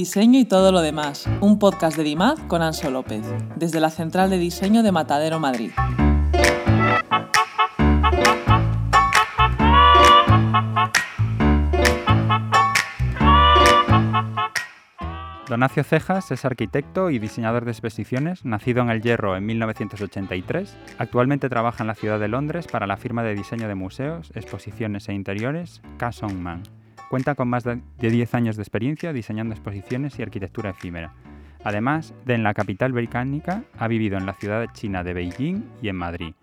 Diseño y todo lo demás, un podcast de DIMAD con Anso López, desde la Central de Diseño de Matadero, Madrid. Donacio Cejas es arquitecto y diseñador de exposiciones, nacido en El Hierro en 1983. Actualmente trabaja en la ciudad de Londres para la firma de diseño de museos, exposiciones e interiores Casson Man. Cuenta con más de 10 años de experiencia diseñando exposiciones y arquitectura efímera. Además de en la capital británica, ha vivido en la ciudad china de Beijing y en Madrid.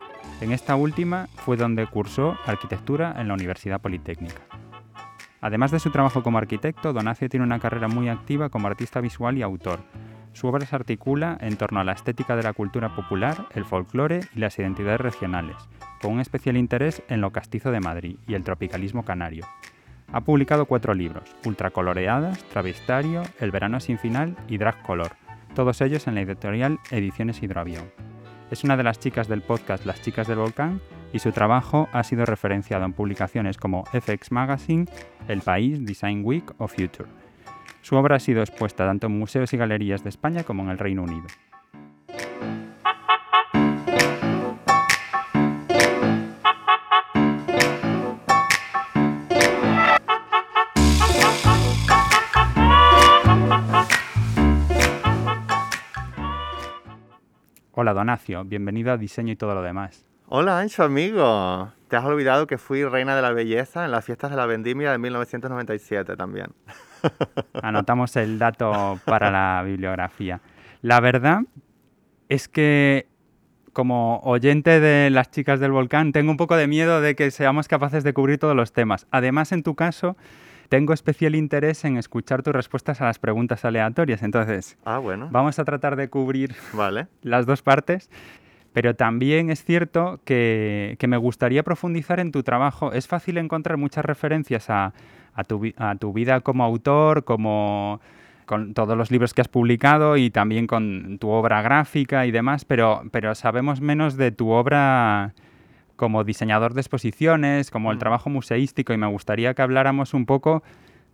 En esta última fue donde cursó arquitectura en la Universidad Politécnica. Además de su trabajo como arquitecto, Donacio tiene una carrera muy activa como artista visual y autor. Su obra se articula en torno a la estética de la cultura popular, el folclore y las identidades regionales, con un especial interés en lo castizo de Madrid y el tropicalismo canario. Ha publicado cuatro libros, Ultracoloreadas, Travestario, El verano sin final y Drag Color, todos ellos en la editorial Ediciones Hidroavión. Es una de las chicas del podcast Las Chicas del Volcán y su trabajo ha sido referenciado en publicaciones como FX Magazine, El País, Design Week o Future. Su obra ha sido expuesta tanto en museos y galerías de España como en el Reino Unido. Hola Donacio, bienvenido a Diseño y todo lo demás. Hola Ancho, amigo. Te has olvidado que fui reina de la belleza en las fiestas de la vendimia de 1997 también. Anotamos el dato para la bibliografía. La verdad es que como oyente de las chicas del volcán tengo un poco de miedo de que seamos capaces de cubrir todos los temas. Además, en tu caso, tengo especial interés en escuchar tus respuestas a las preguntas aleatorias. Entonces, ah, bueno. vamos a tratar de cubrir vale. las dos partes. Pero también es cierto que, me gustaría profundizar en tu trabajo. Es fácil encontrar muchas referencias a, tu, a tu vida como autor, como con todos los libros que has publicado y también con tu obra gráfica y demás, pero, pero sabemos menos de tu obra como diseñador de exposiciones, como el mm. trabajo museístico, y me gustaría que habláramos un poco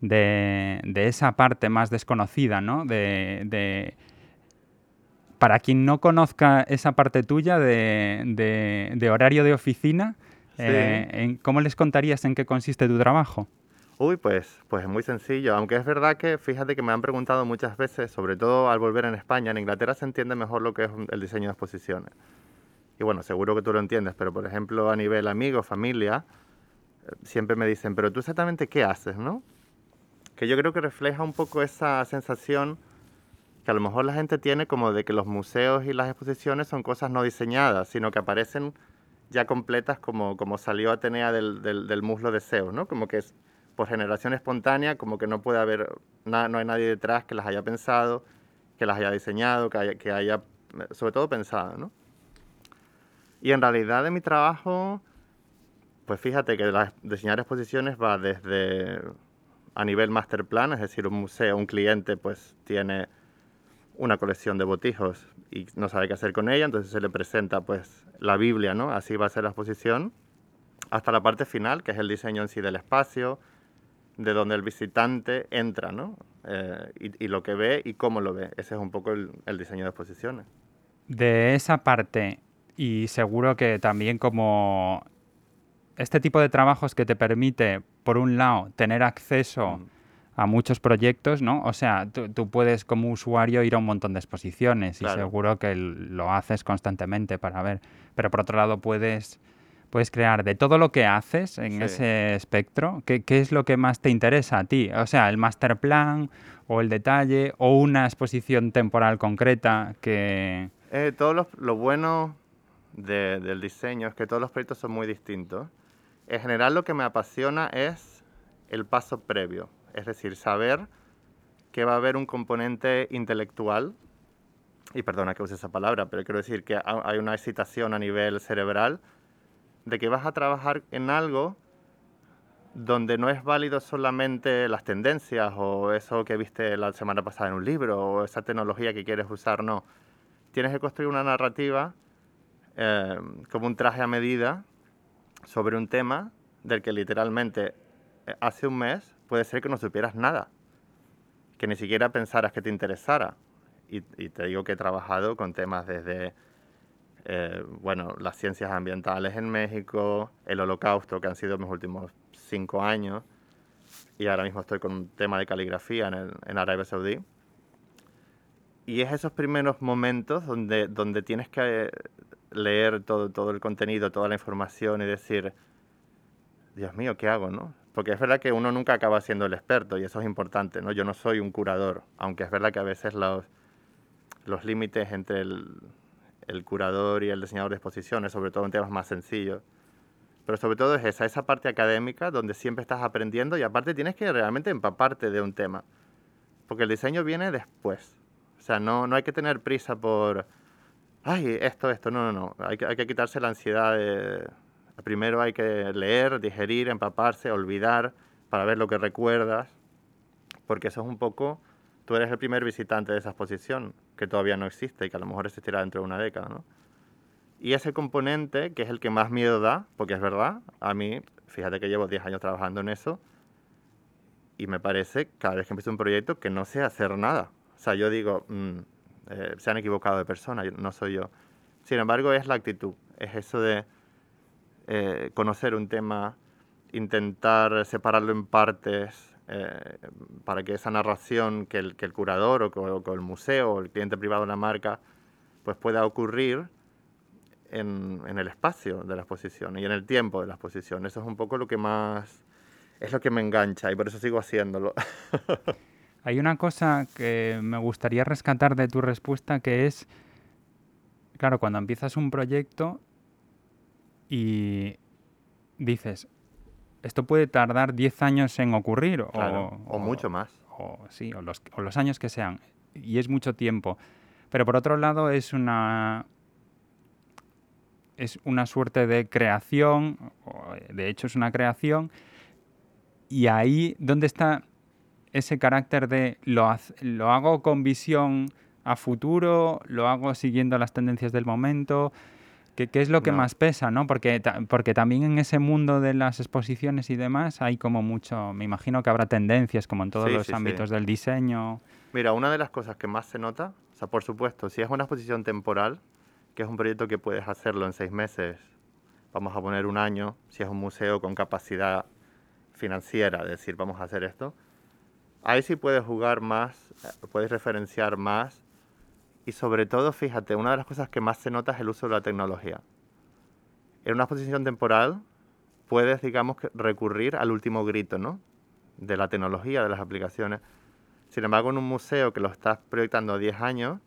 de, esa parte más desconocida, ¿no? De, para quien no conozca esa parte tuya de, horario de oficina, eh, ¿cómo les contarías en qué consiste tu trabajo? Uy, pues, pues es muy sencillo, aunque es verdad que fíjate que me han preguntado muchas veces, sobre todo al volver en España, en Inglaterra se entiende mejor lo que es el diseño de exposiciones y bueno, seguro que tú lo entiendes, pero por ejemplo a nivel amigo, familia, eh, siempre me dicen, pero tú exactamente qué haces, ¿no? Que yo creo que refleja un poco esa sensación que a lo mejor la gente tiene como de que los museos y las exposiciones son cosas no diseñadas, sino que aparecen ya completas como, como salió Atenea del, del, muslo de Zeus, ¿no? Como que es por generación espontánea, como que no puede haber, no hay nadie detrás que las haya pensado, que las haya diseñado, que haya, que haya sobre todo pensado, ¿no? Y en realidad de mi trabajo, pues fíjate que diseñar exposiciones va desde a nivel master plan, es decir, un museo, un cliente pues tiene una colección de botijos y no sabe qué hacer con ella, entonces se le presenta pues la Biblia, ¿no? Así va a ser la exposición, hasta la parte final, que es el diseño en sí del espacio, de donde el visitante entra, ¿no? Eh, y, lo que ve y cómo lo ve. Ese es un poco el, el diseño de exposiciones. De esa parte, y seguro que también como este tipo de trabajos que te permite, por un lado, tener acceso mm. a muchos proyectos, ¿no? O sea, tú, puedes como usuario ir a un montón de exposiciones y seguro que lo haces constantemente para ver. Pero por otro lado puedes, puedes crear de todo lo que haces en ese espectro, ¿qué, ¿qué, es lo que más te interesa a ti? O sea, el master plan o el detalle o una exposición temporal concreta que... Eh, todo lo, lo bueno del diseño es que todos los proyectos son muy distintos. En general lo que me apasiona es el paso previo, es decir, saber que va a haber un componente intelectual, y perdona que use esa palabra, pero quiero decir que hay una excitación a nivel cerebral de que vas a trabajar en algo donde no es válido solamente las tendencias o eso que viste la semana pasada en un libro o esa tecnología que quieres usar, no. Tienes que construir una narrativa eh, como un traje a medida sobre un tema del que literalmente eh, hace un mes puede ser que no supieras nada. que ni siquiera pensaras que te interesara. Y, te digo que he trabajado con temas desde, eh, bueno, las ciencias ambientales en México, el holocausto, que han sido mis últimos cinco años, y ahora mismo estoy con un tema de caligrafía en, en Arabia Saudí. Y es esos primeros momentos donde, donde tienes que leer todo, todo el contenido, toda la información y decir, Dios mío, ¿qué hago? ¿no? Porque es verdad que uno nunca acaba siendo el experto y eso es importante. ¿no? Yo no soy un curador, aunque es verdad que a veces los, los límites entre el, el curador y el diseñador de exposiciones, sobre todo en temas más sencillos, pero sobre todo es esa, esa parte académica donde siempre estás aprendiendo y aparte tienes que realmente empaparte de un tema. Porque el diseño viene después. O sea, no, no hay que tener prisa por, ay, esto, esto, no, no, no. Hay que, hay que quitarse la ansiedad de... Primero hay que leer, digerir, empaparse, olvidar, para ver lo que recuerdas. Porque eso es un poco, tú eres el primer visitante de esa exposición, que todavía no existe y que a lo mejor existirá dentro de una década, ¿no? Y ese componente, que es el que más miedo da, porque es verdad, a mí, fíjate que llevo 10 años trabajando en eso, y me parece, cada vez que empiezo un proyecto, que no sé hacer nada. O sea, yo digo, mm, eh, se han equivocado de persona, no soy yo. Sin embargo, es la actitud, es eso de eh, conocer un tema, intentar separarlo en partes eh, para que esa narración que el, que el curador o que, el museo o el cliente privado de la marca pues pueda ocurrir en, el espacio de la exposición y en el tiempo de la exposición. Eso es un poco lo que más, es lo que me engancha y por eso sigo haciéndolo. Hay una cosa que me gustaría rescatar de tu respuesta que es, claro, cuando empiezas un proyecto y dices, esto puede tardar 10 años en ocurrir o, mucho más. O, sí, o los, o los años que sean. Y es mucho tiempo. Pero por otro lado es una, es una suerte de creación, de hecho es una creación, y ahí, ¿dónde está ese carácter de lo, lo hago con visión a futuro, lo hago siguiendo las tendencias del momento? ¿Qué, es lo que más pesa, no? Porque, porque también en ese mundo de las exposiciones y demás hay como mucho, me imagino que habrá tendencias como en todos los ámbitos del diseño. Mira, una de las cosas que más se nota, o sea, por supuesto, si es una exposición temporal, que es un proyecto que puedes hacerlo en seis meses, vamos a poner un año, si es un museo con capacidad financiera, es decir, vamos a hacer esto, ahí sí puedes jugar más, puedes referenciar más y sobre todo, fíjate, una de las cosas que más se nota es el uso de la tecnología. En una exposición temporal puedes, digamos, recurrir al último grito, ¿no? De la tecnología, de las aplicaciones. Sin embargo, en un museo que lo estás proyectando a 10 años,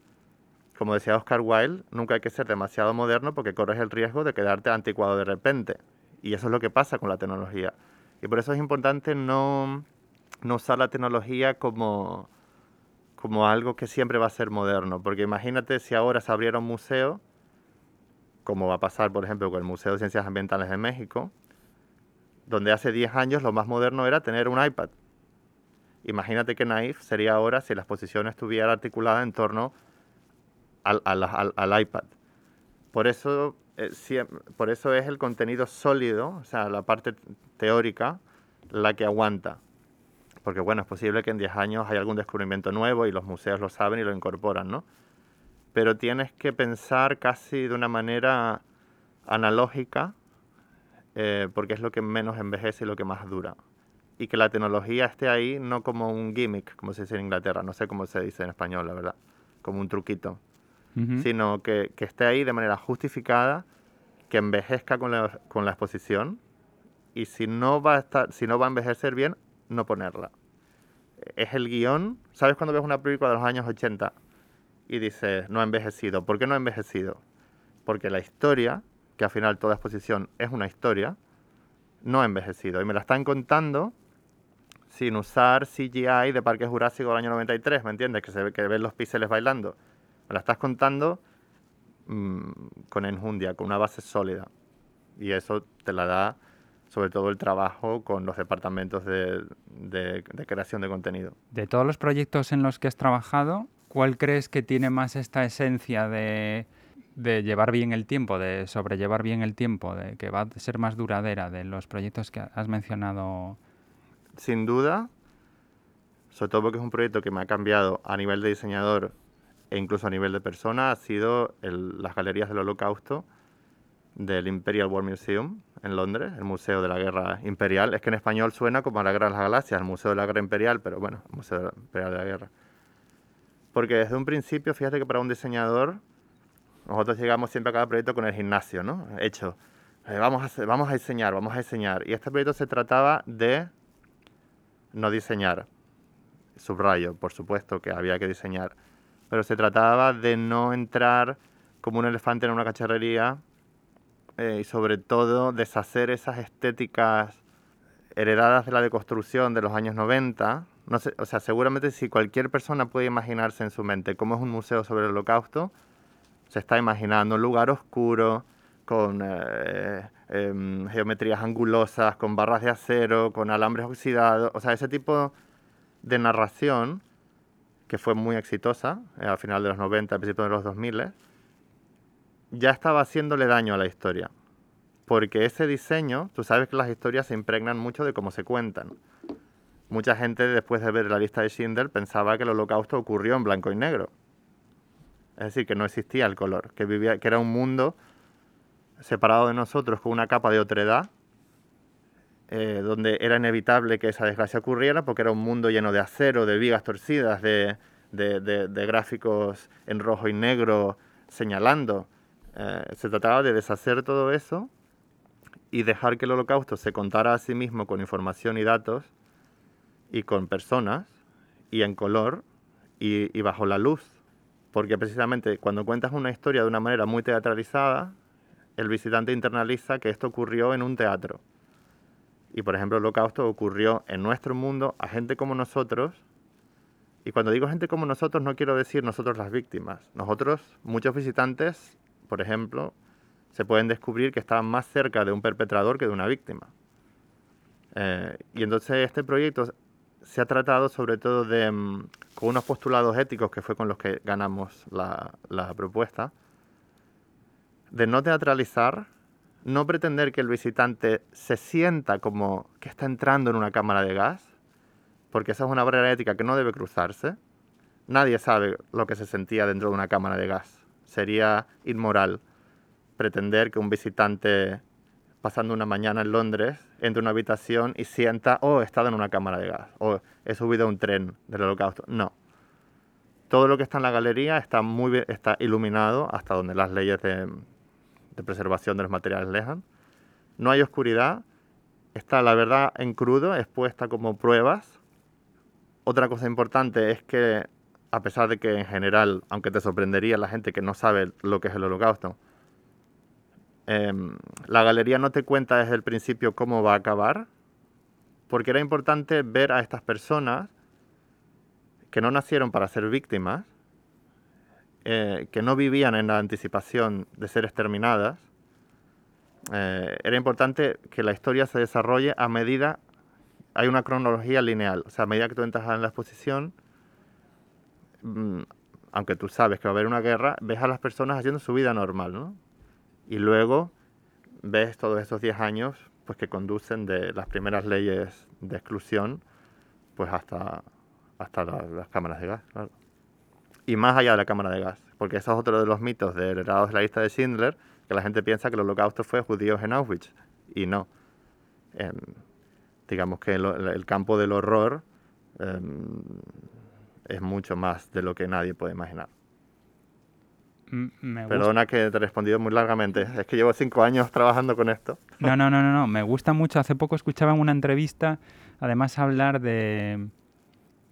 como decía Oscar Wilde, nunca hay que ser demasiado moderno porque corres el riesgo de quedarte anticuado de repente. Y eso es lo que pasa con la tecnología. Y por eso es importante no, no usar la tecnología como, como algo que siempre va a ser moderno. Porque imagínate si ahora se abriera un museo, como va a pasar, por ejemplo, con el Museo de Ciencias Ambientales de México, donde hace 10 años lo más moderno era tener un iPad. Imagínate que Naif sería ahora si la exposición estuviera articulada en torno al, iPad. Por eso, eh, por eso es el contenido sólido, o sea, la parte teórica, la que aguanta. Porque bueno, es posible que en 10 años haya algún descubrimiento nuevo y los museos lo saben y lo incorporan, ¿no? Pero tienes que pensar casi de una manera analógica, eh, porque es lo que menos envejece y lo que más dura. Y que la tecnología esté ahí no como un gimmick, como se dice en Inglaterra, no sé cómo se dice en español, la verdad, como un truquito sino que, que, esté ahí de manera justificada, que envejezca con la, con la exposición y si no, va a estar, si no va a envejecer bien, no ponerla. Es el guion, ¿sabes cuando ves una película de los años 80 y dices, no ha envejecido? ¿Por qué no ha envejecido? Porque la historia, que al final toda exposición es una historia, no ha envejecido. Y me la están contando sin usar CGI de Parque Jurásico del año 93, ¿me entiendes? Que se ve que ven los píxeles bailando. Me la estás contando mm, con enjundia, con una base sólida. Y eso te la da sobre todo el trabajo con los departamentos de, de, creación de contenido. De todos los proyectos en los que has trabajado, ¿cuál crees que tiene más esta esencia de, de llevar bien el tiempo, de sobrellevar bien el tiempo, de que va a ser más duradera de los proyectos que has mencionado? Sin duda, sobre todo porque es un proyecto que me ha cambiado a nivel de diseñador e incluso a nivel de persona, ha sido las galerías del Holocausto del Imperial War Museum en Londres, el Museo de la Guerra Imperial. Es que en español suena como la Guerra de las Galaxias, el Museo de la Guerra Imperial, pero bueno, el Museo Imperial de la Guerra. Porque desde un principio, fíjate que para un diseñador, nosotros llegamos siempre a cada proyecto con el gimnasio, ¿no? Hecho. Eh, vamos, a, vamos a diseñar, vamos a diseñar. Y este proyecto se trataba de no diseñar. Subrayo, por supuesto, que había que diseñar. Pero se trataba de no entrar como un elefante en una cacharrería eh, y sobre todo deshacer esas estéticas heredadas de la deconstrucción de los años 90. No sé, o sea, seguramente si cualquier persona puede imaginarse en su mente cómo es un museo sobre el holocausto, se está imaginando un lugar oscuro, con eh, em, geometrías angulosas, con barras de acero, con alambres oxidados, o sea, ese tipo de narración que fue muy exitosa eh, al final de los 90, al principio de los 2000, ya estaba haciéndole daño a la historia. Porque ese diseño, tú sabes que las historias se impregnan mucho de cómo se cuentan. Mucha gente después de ver la lista de Schindler pensaba que el holocausto ocurrió en blanco y negro. Es decir, que no existía el color, que, vivía, que era un mundo separado de nosotros con una capa de otredad, eh, donde era inevitable que esa desgracia ocurriera porque era un mundo lleno de acero, de vigas torcidas, de, de gráficos en rojo y negro señalando. Eh, se trataba de deshacer todo eso y dejar que el holocausto se contara a sí mismo con información y datos y con personas y en color y, bajo la luz. Porque precisamente cuando cuentas una historia de una manera muy teatralizada, el visitante internaliza que esto ocurrió en un teatro. Y por ejemplo, el holocausto ocurrió en nuestro mundo a gente como nosotros. Y cuando digo gente como nosotros, no quiero decir nosotros las víctimas. Nosotros, muchos visitantes, por ejemplo, se pueden descubrir que estaban más cerca de un perpetrador que de una víctima. Eh, y entonces este proyecto se ha tratado sobre todo de, mm, con unos postulados éticos que fue con los que ganamos la, la propuesta, de no teatralizar, no pretender que el visitante se sienta como que está entrando en una cámara de gas, porque esa es una barrera ética que no debe cruzarse. Nadie sabe lo que se sentía dentro de una cámara de gas sería inmoral pretender que un visitante pasando una mañana en Londres entre una habitación y sienta, oh, he estado en una cámara de gas, o he subido a un tren del holocausto. No. Todo lo que está en la galería está, muy está iluminado hasta donde las leyes de, de preservación de los materiales dejan. No hay oscuridad, está la verdad en crudo, expuesta como pruebas. Otra cosa importante es que a pesar de que en general, aunque te sorprendería la gente que no sabe lo que es el holocausto, em, la galería no te cuenta desde el principio cómo va a acabar, porque era importante ver a estas personas que no nacieron para ser víctimas, eh, que no vivían en la anticipación de ser exterminadas. Eh, era importante que la historia se desarrolle a medida, hay una cronología lineal, o sea, a medida que tú entras en la exposición, aunque tú sabes que va a haber una guerra, ves a las personas haciendo su vida normal, ¿no? Y luego ves todos esos 10 años pues que conducen de las primeras leyes de exclusión pues hasta, hasta las cámaras de gas, Y más allá de la cámara de gas, porque eso es otro de los mitos de heredados de la lista de Schindler, que la gente piensa que el holocausto fue judíos en Auschwitz, y no. Em, digamos que el, campo del horror em, es mucho más de lo que nadie puede imaginar. Perdona que te he respondido muy largamente. Es que llevo cinco años trabajando con esto. No, no, no, no, no. Me gusta mucho. Hace poco escuchaba en una entrevista, además, hablar de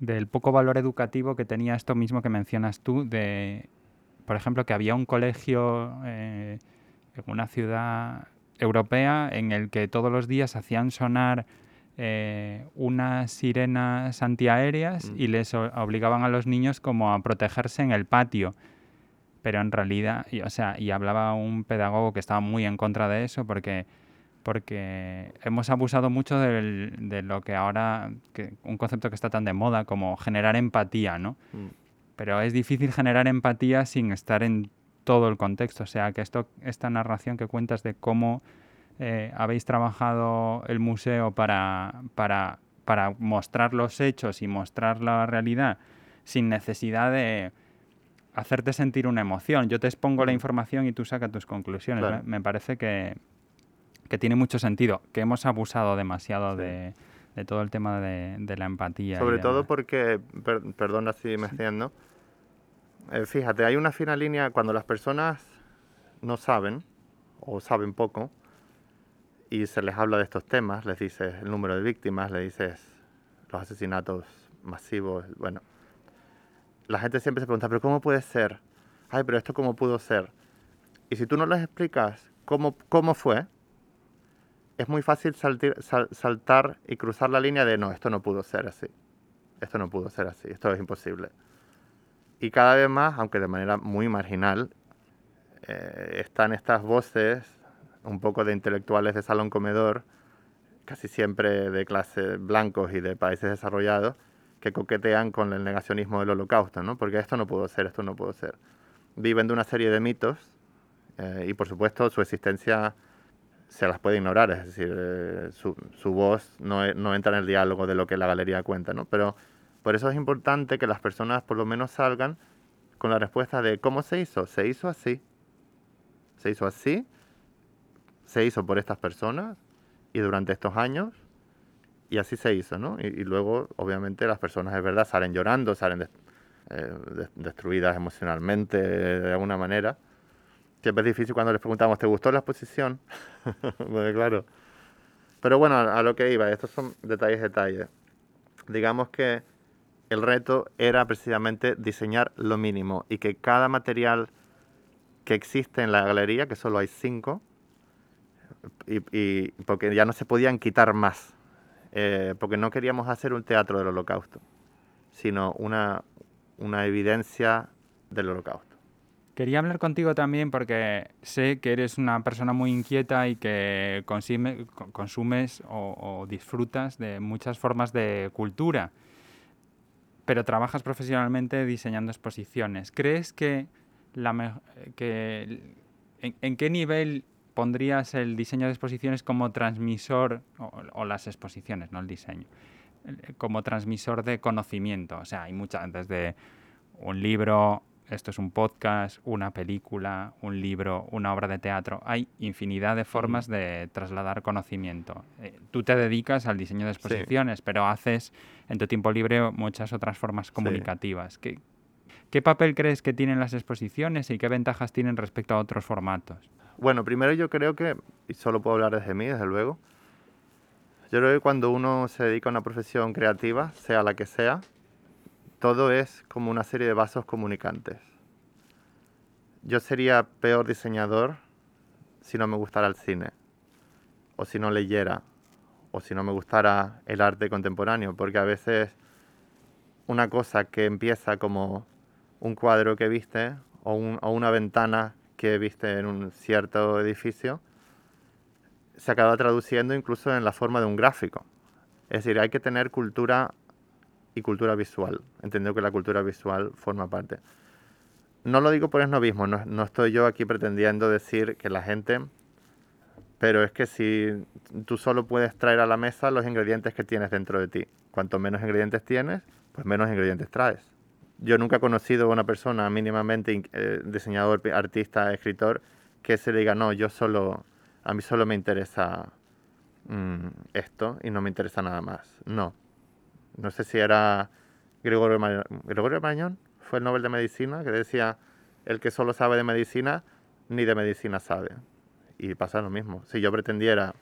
del poco valor educativo que tenía esto mismo que mencionas tú, de, por ejemplo, que había un colegio eh, en una ciudad europea en el que todos los días hacían sonar eh, unas sirenas antiaéreas mm. y les obligaban a los niños como a protegerse en el patio. Pero en realidad, y, o sea, y hablaba un pedagogo que estaba muy en contra de eso porque, porque hemos abusado mucho de lo que ahora, que, un concepto que está tan de moda como generar empatía, ¿no? Mm. Pero es difícil generar empatía sin estar en todo el contexto. O sea, que esto, esta narración que cuentas de cómo eh, habéis trabajado el museo para, para para mostrar los hechos y mostrar la realidad sin necesidad de hacerte sentir una emoción. Yo te expongo la información y tú sacas tus conclusiones. Me, parece que, tiene mucho sentido, que hemos abusado demasiado de, todo el tema de, la empatía. Sobre todo porque, perdona si me extiendo, eh, fíjate, hay una fina línea cuando las personas no saben o saben poco y se les habla de estos temas, les dices el número de víctimas, le dices los asesinatos masivos, bueno, la gente siempre se pregunta, pero ¿cómo puede ser? Ay, pero esto cómo pudo ser. Y si tú no les explicas cómo, cómo fue, es muy fácil saltar y cruzar la línea de, no, esto no pudo ser así. Esto no pudo ser así, esto es imposible. Y cada vez más, aunque de manera muy marginal, eh, están estas voces un poco de intelectuales de salón comedor, casi siempre de clase blancos y de países desarrollados, que coquetean con el negacionismo del holocausto, ¿no? Porque esto no pudo ser, esto no pudo ser. Viven de una serie de mitos eh, y por supuesto su existencia se las puede ignorar, es decir, eh, su, su, voz no, e, no, entra en el diálogo de lo que la galería cuenta, ¿no? Pero por eso es importante que las personas por lo menos salgan con la respuesta de ¿cómo se hizo? Se hizo así. Se hizo así, se hizo por estas personas y durante estos años y así se hizo, ¿no? Y, luego, obviamente, las personas, es verdad, salen llorando, salen eh, destruidas emocionalmente de alguna manera. Siempre es difícil cuando les preguntamos, ¿te gustó la exposición? pues claro. Pero bueno, a, lo que iba, estos son detalles, detalles. Digamos que el reto era precisamente diseñar lo mínimo y que cada material que existe en la galería, que solo hay cinco, y, y porque ya no se podían quitar más, eh, porque no queríamos hacer un teatro del holocausto, sino una, una evidencia del holocausto. Quería hablar contigo también porque sé que eres una persona muy inquieta y que consumes o, disfrutas de muchas formas de cultura, pero trabajas profesionalmente diseñando exposiciones. ¿Crees que, la que en, qué nivel pondrías el diseño de exposiciones como transmisor, o, las exposiciones, no el diseño, como transmisor de conocimiento. O sea, hay muchas, desde un libro, esto es un podcast, una película, un libro, una obra de teatro. Hay infinidad de formas de trasladar conocimiento. Eh, tú te dedicas al diseño de exposiciones, pero haces en tu tiempo libre muchas otras formas comunicativas. ¿Qué, ¿Qué papel crees que tienen las exposiciones y qué ventajas tienen respecto a otros formatos? Bueno, primero yo creo que, y solo puedo hablar desde mí, desde luego, yo creo que cuando uno se dedica a una profesión creativa, sea la que sea, todo es como una serie de vasos comunicantes. Yo sería peor diseñador si no me gustara el cine, o si no leyera, o si no me gustara el arte contemporáneo, porque a veces una cosa que empieza como un cuadro que viste o, o una ventana que viste en un cierto edificio, se acaba traduciendo incluso en la forma de un gráfico. Es decir, hay que tener cultura y cultura visual. Entiendo que la cultura visual forma parte. No lo digo por esnovismo, no, no estoy yo aquí pretendiendo decir que la gente... Pero es que si tú solo puedes traer a la mesa los ingredientes que tienes dentro de ti. Cuanto menos ingredientes tienes, pues menos ingredientes traes yo nunca he conocido a una persona mínimamente eh, diseñador, artista, escritor, que se le diga, no, yo solo, a mí solo me interesa mm, esto y no me interesa nada más. No. No sé si era Gregorio, Gregorio Mañón, fue el Nobel de Medicina, que decía, el que solo sabe de medicina, ni de medicina sabe. Y pasa lo mismo. Si yo pretendiera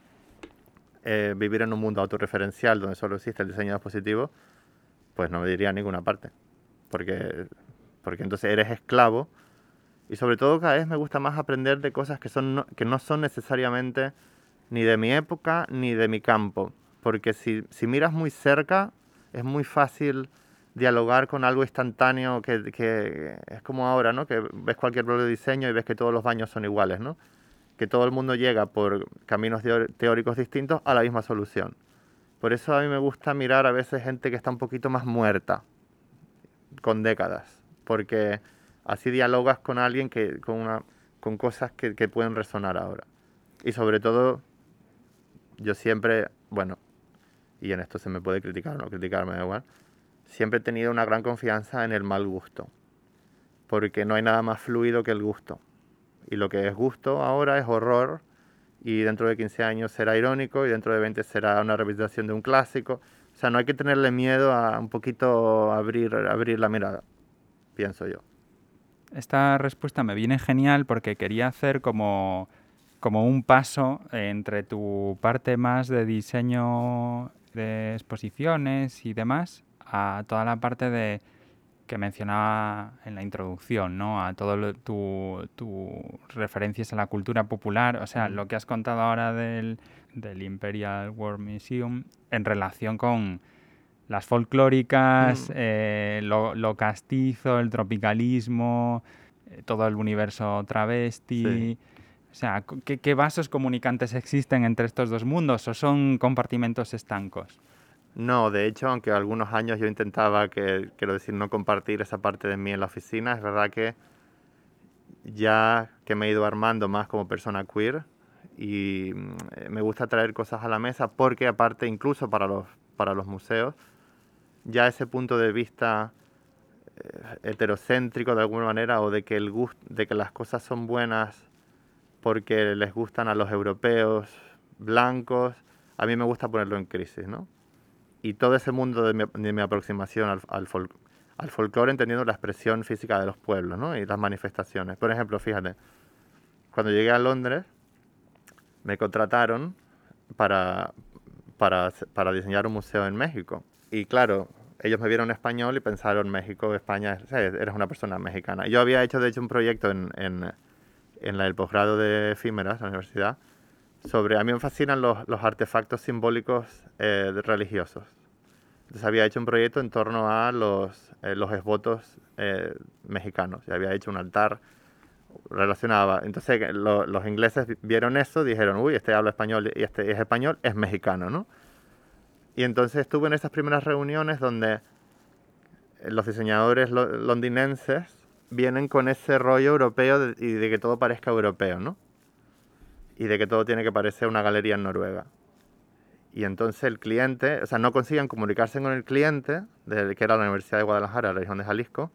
eh, vivir en un mundo autorreferencial donde solo existe el diseño dispositivo, pues no me diría ninguna parte porque, porque entonces eres esclavo. Y sobre todo cada vez me gusta más aprender de cosas que, son, que no son necesariamente ni de mi época ni de mi campo. Porque si, si miras muy cerca, es muy fácil dialogar con algo instantáneo que, que, es como ahora, ¿no? Que ves cualquier blog de diseño y ves que todos los baños son iguales, ¿no? Que todo el mundo llega por caminos teóricos distintos a la misma solución. Por eso a mí me gusta mirar a veces gente que está un poquito más muerta, con décadas, porque así dialogas con alguien que, con, una, con cosas que, que pueden resonar ahora. Y sobre todo, yo siempre, bueno, y en esto se me puede criticar o no criticar, me da igual, siempre he tenido una gran confianza en el mal gusto, porque no hay nada más fluido que el gusto. Y lo que es gusto ahora es horror, y dentro de 15 años será irónico, y dentro de 20 será una representación de un clásico. Sea, no hay que tenerle miedo a un poquito abrir, abrir la mirada, pienso yo. Esta respuesta me viene genial porque quería hacer como, como un paso entre tu parte más de diseño de exposiciones y demás a toda la parte de que mencionaba en la introducción, ¿no? A todo tus tu referencias a la cultura popular, o sea, lo que has contado ahora del, del Imperial War Museum en relación con las folclóricas, mm. eh, lo, castizo, el tropicalismo, eh, todo el universo travesti. O sea, ¿qué, ¿qué, vasos comunicantes existen entre estos dos mundos o son compartimentos estancos? No, de hecho, aunque algunos años yo intentaba, que, quiero decir, no compartir esa parte de mí en la oficina, es verdad que ya que me he ido armando más como persona queer y mm, me gusta traer cosas a la mesa porque aparte incluso para los, para los museos, ya ese punto de vista eh, heterocéntrico de alguna manera o de que, el de que las cosas son buenas porque les gustan a los europeos blancos, a mí me gusta ponerlo en crisis, ¿no? Y todo ese mundo de mi, aproximación al, al, al folclore entendiendo la expresión física de los pueblos y las manifestaciones. Por ejemplo, fíjate, cuando llegué a Londres me contrataron para, para, para diseñar un museo en México. Y claro, ellos me vieron español y pensaron México, España, eres una persona mexicana. Yo había hecho de hecho un proyecto en, en, en el posgrado de efímeras, la universidad, sobre, a mí me fascinan los, los artefactos simbólicos eh, religiosos. Entonces había hecho un proyecto en torno a los, eh, los esvotos eh, mexicanos. Había hecho un altar relacionado. Entonces los ingleses vieron eso, dijeron, uy, este habla español y este es español, es mexicano, ¿no? Y entonces estuve en esas primeras reuniones donde los diseñadores londinenses vienen con ese rollo europeo y de que todo parezca europeo, ¿no? Y de que todo tiene que parecer una galería en Noruega. Y entonces el cliente, o sea, no consiguen comunicarse con el cliente, de, que era la Universidad de Guadalajara, la región de Jalisco,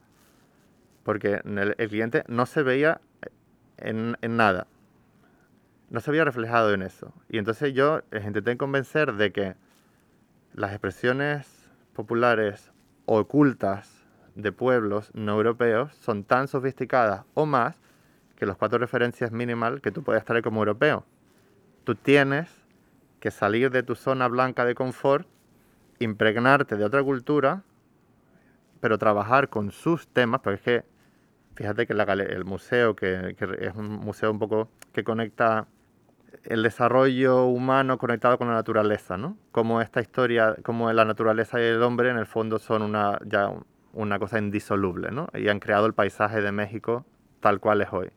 porque el, cliente no se veía en, en, nada. No se había reflejado en eso. Y entonces yo les intenté convencer de que las expresiones populares ocultas de pueblos no europeos son tan sofisticadas o más que los cuatro referencias minimal que tú puedes traer como europeo. Tú tienes que salir de tu zona blanca de confort, impregnarte de otra cultura, pero trabajar con sus temas, porque es que, fíjate que el museo, que, es un museo un poco que conecta el desarrollo humano conectado con la naturaleza, ¿no? Como esta historia, como la naturaleza y el hombre en el fondo son una, ya una cosa indisoluble, ¿no? Y han creado el paisaje de México tal cual es hoy.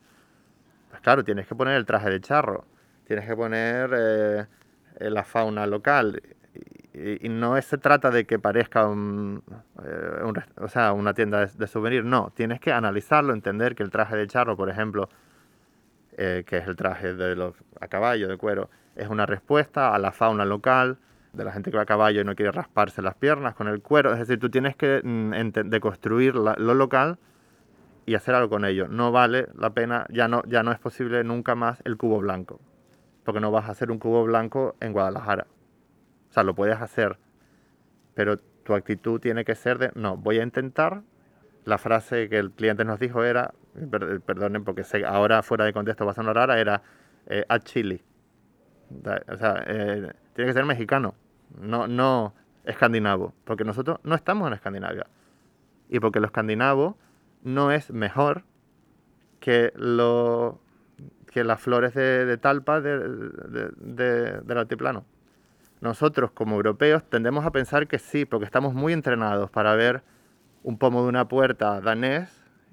Claro, tienes que poner el traje de charro, tienes que poner eh, la fauna local. Y, no se trata de que parezca un, eh, o sea, una tienda de, souvenir, no, tienes que analizarlo, entender que el traje de charro, por ejemplo, eh, que es el traje de los, a caballo, de cuero, es una respuesta a la fauna local, de la gente que va a caballo y no quiere rasparse las piernas con el cuero. Es decir, tú tienes que mm, deconstruir lo local y hacer algo con ello. No vale la pena, ya no, ya no es posible nunca más el cubo blanco, porque no vas a hacer un cubo blanco en Guadalajara. O sea, lo puedes hacer, pero tu actitud tiene que ser de, no, voy a intentar. La frase que el cliente nos dijo era, perdonen porque sé, ahora fuera de contexto va a sonar rara, era eh, a chili. O sea, eh, tiene que ser mexicano, no, no escandinavo, porque nosotros no estamos en Escandinavia. Y porque los escandinavos no es mejor que, lo, que las flores de, talpa del altiplano. Nosotros como europeos tendemos a pensar que sí, porque estamos muy entrenados para ver un pomo de una puerta danés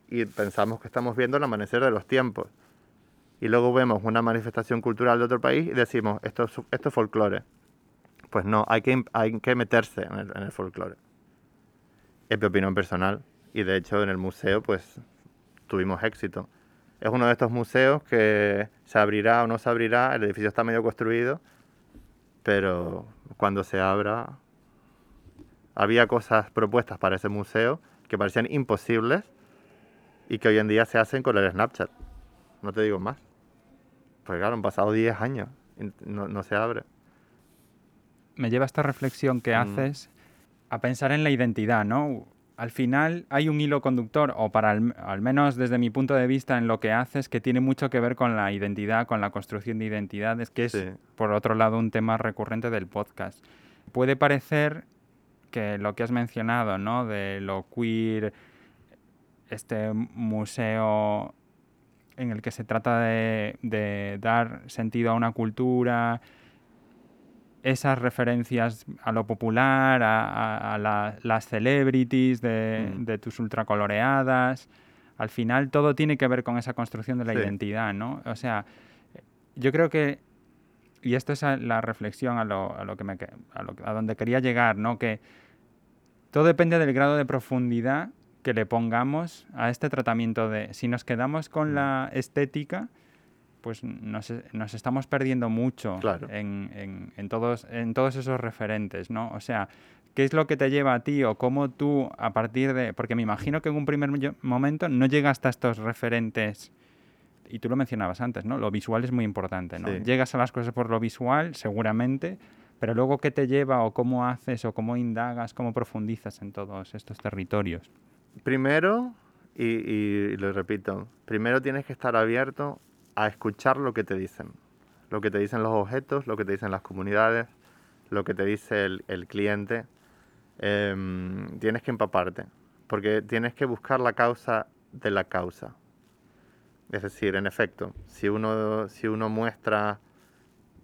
y pensamos que estamos viendo el amanecer de los tiempos. Y luego vemos una manifestación cultural de otro país y decimos, esto, es folclore. Pues no, hay que, hay que meterse en el, en el folclore. Es mi opinión personal y de hecho en el museo pues tuvimos éxito. Es uno de estos museos que se abrirá o no se abrirá, el edificio está medio construido, pero cuando se abra Había cosas propuestas para ese museo que parecían imposibles y que hoy en día se hacen con el Snapchat. No te digo más. Pues claro, han pasado 10 años y no, no se abre. Me lleva esta reflexión que Mm. haces a pensar en la identidad, ¿no? Al final hay un hilo conductor, o para al, al menos desde mi punto de vista en lo que haces, que tiene mucho que ver con la identidad, con la construcción de identidades, que es, Sí. por otro lado, un tema recurrente del podcast. Puede parecer que lo que has mencionado, ¿no? De lo queer, este museo en el que se trata de, de dar sentido a una cultura, esas referencias a lo popular, a, a- a la- las celebrities de, Mm. de tus ultracoloreadas. Al final todo tiene que ver con esa construcción de la Sí. identidad, ¿no? O sea, yo creo que, y esto es la reflexión a lo, a lo que me, lo- a donde quería llegar, ¿no? Que todo depende del grado de profundidad que le pongamos a este tratamiento de si nos quedamos con Mm. la estética, pues nos, nos estamos perdiendo mucho Claro. en, en- en todos, en todos esos referentes, ¿no? O sea, ¿qué es lo que te lleva a ti o cómo tú a partir de... Porque me imagino que en un primer mo- momento no llegas hasta estos referentes, y tú lo mencionabas antes, ¿no? Lo visual es muy importante, ¿no? Sí. Llegas a las cosas por lo visual, seguramente, pero luego qué te lleva o cómo haces o cómo indagas, cómo profundizas en todos estos territorios. Primero, y, y lo repito, primero tienes que estar abierto a escuchar lo que te dicen. Lo que te dicen los objetos, lo que te dicen las comunidades, lo que te dice el, cliente. Em, tienes que empaparte, porque tienes que buscar la causa de la causa. Es decir, en efecto, si uno, si uno muestra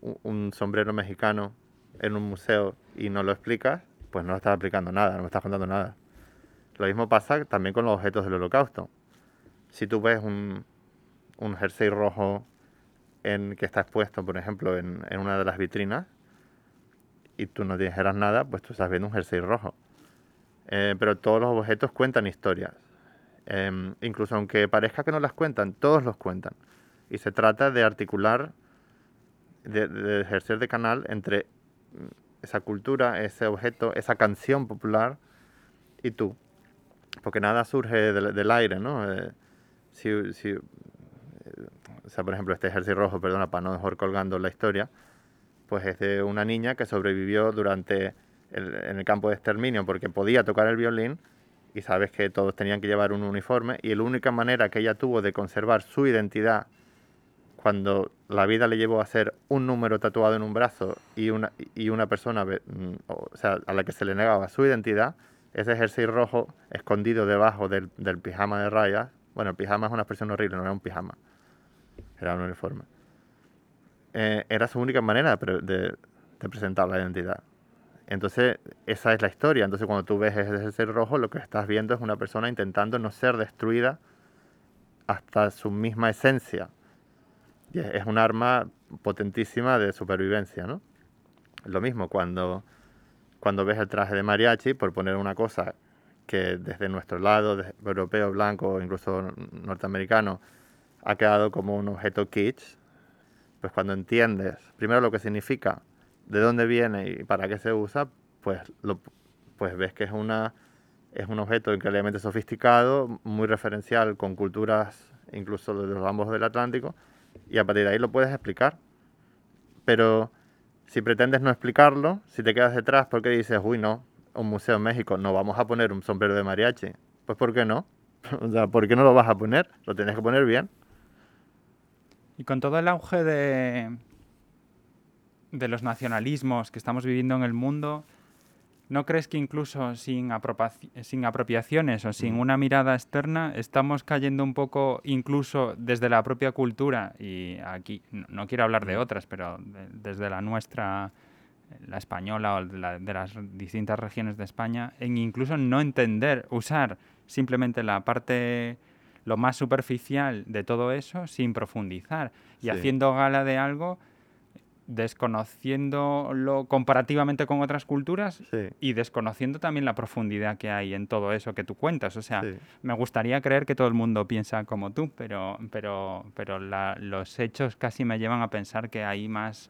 un sombrero mexicano en un museo y no lo explicas, pues no estás explicando nada, no estás contando nada. Lo mismo pasa también con los objetos del holocausto. Si tú ves un, un jersey rojo en, que está expuesto, por ejemplo, en, una de las vitrinas, y tú no dijeras nada, pues tú estás viendo un jersey rojo. Eh, pero todos los objetos cuentan historias. Em, incluso aunque parezca que no las cuentan, todos los cuentan. Y se trata de articular, de, de ejercer de canal entre esa cultura, ese objeto, esa canción popular y tú. Porque nada surge del, aire, ¿no? Eh, si, o sea, por ejemplo, este jersey rojo, perdona, para no dejar colgando la historia, pues es de una niña que sobrevivió durante el, en el campo de exterminio porque podía tocar el violín y sabes que todos tenían que llevar un uniforme y la única manera que ella tuvo de conservar su identidad cuando la vida le llevó a ser un número tatuado en un brazo y una, y una persona mm, o sea, a la que se le negaba su identidad, ese jersey rojo escondido debajo del, del pijama de rayas, bueno, el pijama es una expresión horrible, no era un pijama, era un uniforme, eh, era su única manera de, de- presentar la identidad. Entonces, esa es la historia. Entonces, cuando tú ves ese jersey rojo, lo que estás viendo es una persona intentando no ser destruida hasta su misma esencia. Es un arma potentísima de supervivencia, ¿no? Lo mismo cuando, cuando ves el traje de mariachi, por poner una cosa que desde nuestro lado, de- europeo, blanco, incluso norteamericano, ha quedado como un objeto kitsch, pues cuando entiendes primero lo que significa, de dónde viene y para qué se usa, pues, lo, pues ves que es, una, es un objeto increíblemente sofisticado, muy referencial con culturas incluso de los ambos del Atlántico, y a partir de ahí lo puedes explicar. Pero si pretendes no explicarlo, si te quedas detrás porque dices, uy, no, un museo en México, no vamos a poner un sombrero de mariachi, pues ¿por qué no? o sea, ¿por qué no lo vas a poner? Lo tienes que poner bien. Y con todo el auge de, de los nacionalismos que estamos viviendo en el mundo, ¿no crees que incluso sin, sin apropiaciones o sin Mm. una mirada externa estamos cayendo un poco incluso desde la propia cultura? Y aquí no, no quiero hablar de Mm. otras, pero de- desde la nuestra, la española o de, la- de las distintas regiones de España, en incluso no entender, usar simplemente la parte lo más superficial de todo eso sin profundizar y Sí. haciendo gala de algo desconociéndolo comparativamente con otras culturas Sí. y desconociendo también la profundidad que hay en todo eso que tú cuentas. O sea, Sí. me gustaría creer que todo el mundo piensa como tú, pero, pero, pero la- los hechos casi me llevan a pensar que hay más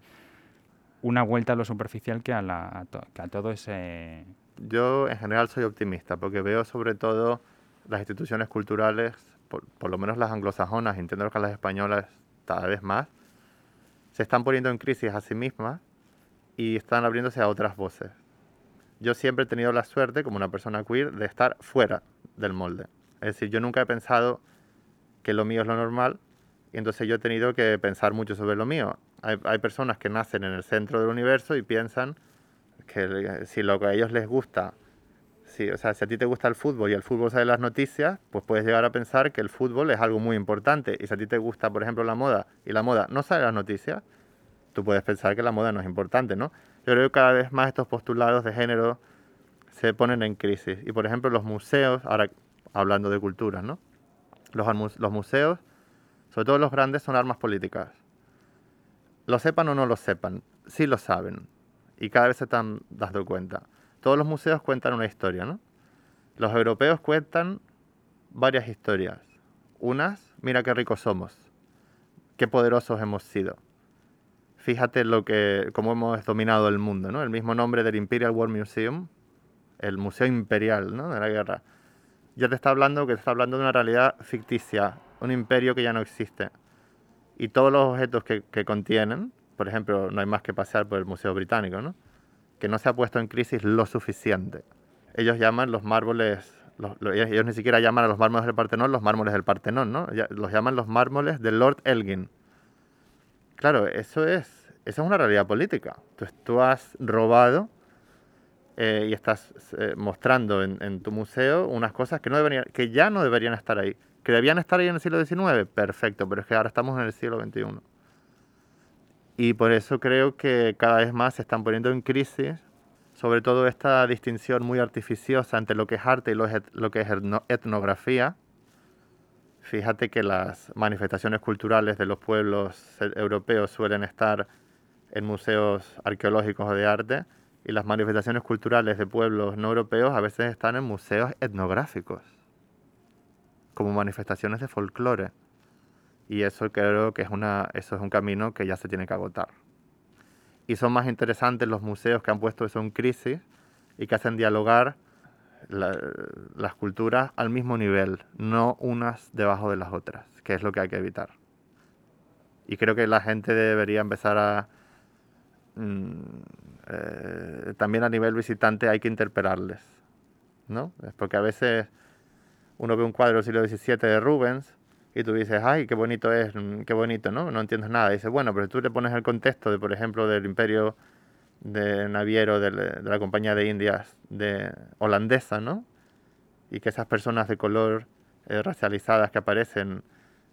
una vuelta a lo superficial que a, la, a, to- que a todo ese yo en general soy optimista porque veo sobre todo las instituciones culturales, por, por lo menos las anglosajonas, entiendo que las españolas cada vez más, se están poniendo en crisis a sí mismas y están abriéndose a otras voces. Yo siempre he tenido la suerte, como una persona queer, de estar fuera del molde. Es decir, yo nunca he pensado que lo mío es lo normal y entonces yo he tenido que pensar mucho sobre lo mío. Hay, hay personas que nacen en el centro del universo y piensan que si lo que a ellos les gusta, si, o sea, si a ti te gusta el fútbol y el fútbol sale las noticias, pues puedes llegar a pensar que el fútbol es algo muy importante. Y si a ti te gusta, por ejemplo, la moda y la moda no sale las noticias, tú puedes pensar que la moda no es importante, ¿no? Yo creo que cada vez más estos postulados de género se ponen en crisis. Y por ejemplo, los museos, ahora hablando de culturas, ¿no? Los, los museos, sobre todo los grandes, son armas políticas. Lo sepan o no lo sepan, sí lo saben. Y cada vez se están dando cuenta. Todos los museos cuentan una historia, ¿no? Los europeos cuentan varias historias. Unas, mira qué ricos somos, qué poderosos hemos sido fíjate lo que, cómo hemos dominado el mundo, ¿no? El mismo nombre del Imperial War Museum, el Museo Imperial, ¿no? De la guerra. Ya te está hablando que te está hablando de una realidad ficticia, un imperio que ya no existe. Y todos los objetos que, contienen, por ejemplo, no hay más que pasear por el Museo Británico, ¿no? Que no se ha puesto en crisis lo suficiente. Ellos llaman los mármoles ellos ni siquiera llaman a los mármoles del Partenón los mármoles del Partenón, ¿no? Los llaman los mármoles del Lord Elgin, Claro, eso es, eso es una realidad política. Entonces tú has robado eh, y estás eh, mostrando en, tu museo unas cosas que, no deberían, que ya no deberían estar ahí. Que debían estar ahí en el siglo XIX, perfecto, pero es que ahora estamos en el siglo XXI. Y por eso creo que cada vez más se están poniendo en crisis, sobre todo esta distinción muy artificiosa entre lo que es arte y lo, lo que es etnografía, Fíjate que las manifestaciones culturales de los pueblos europeos suelen estar en museos arqueológicos o de arte y las manifestaciones culturales de pueblos no europeos a veces están en museos etnográficos, como manifestaciones de folclore. Y eso creo que es, una, eso es un camino que ya se tiene que agotar. Y son más interesantes los museos que han puesto eso en crisis y que hacen dialogar las culturas al mismo nivel, no unas debajo de las otras, que es lo que hay que evitar. Y creo que la gente debería empezar a... Mm, eh, también a nivel visitante hay que interpelarles, ¿no? Porque a veces uno ve un cuadro del siglo XVII de Rubens y tú dices, ay, qué bonito es, mm, qué bonito, ¿no? No entiendes nada. Y dices, bueno, pero tú le pones el contexto de, por ejemplo, del imperio de naviero de, la compañía de Indias de holandesa, ¿no? Y que esas personas de color eh, racializadas que aparecen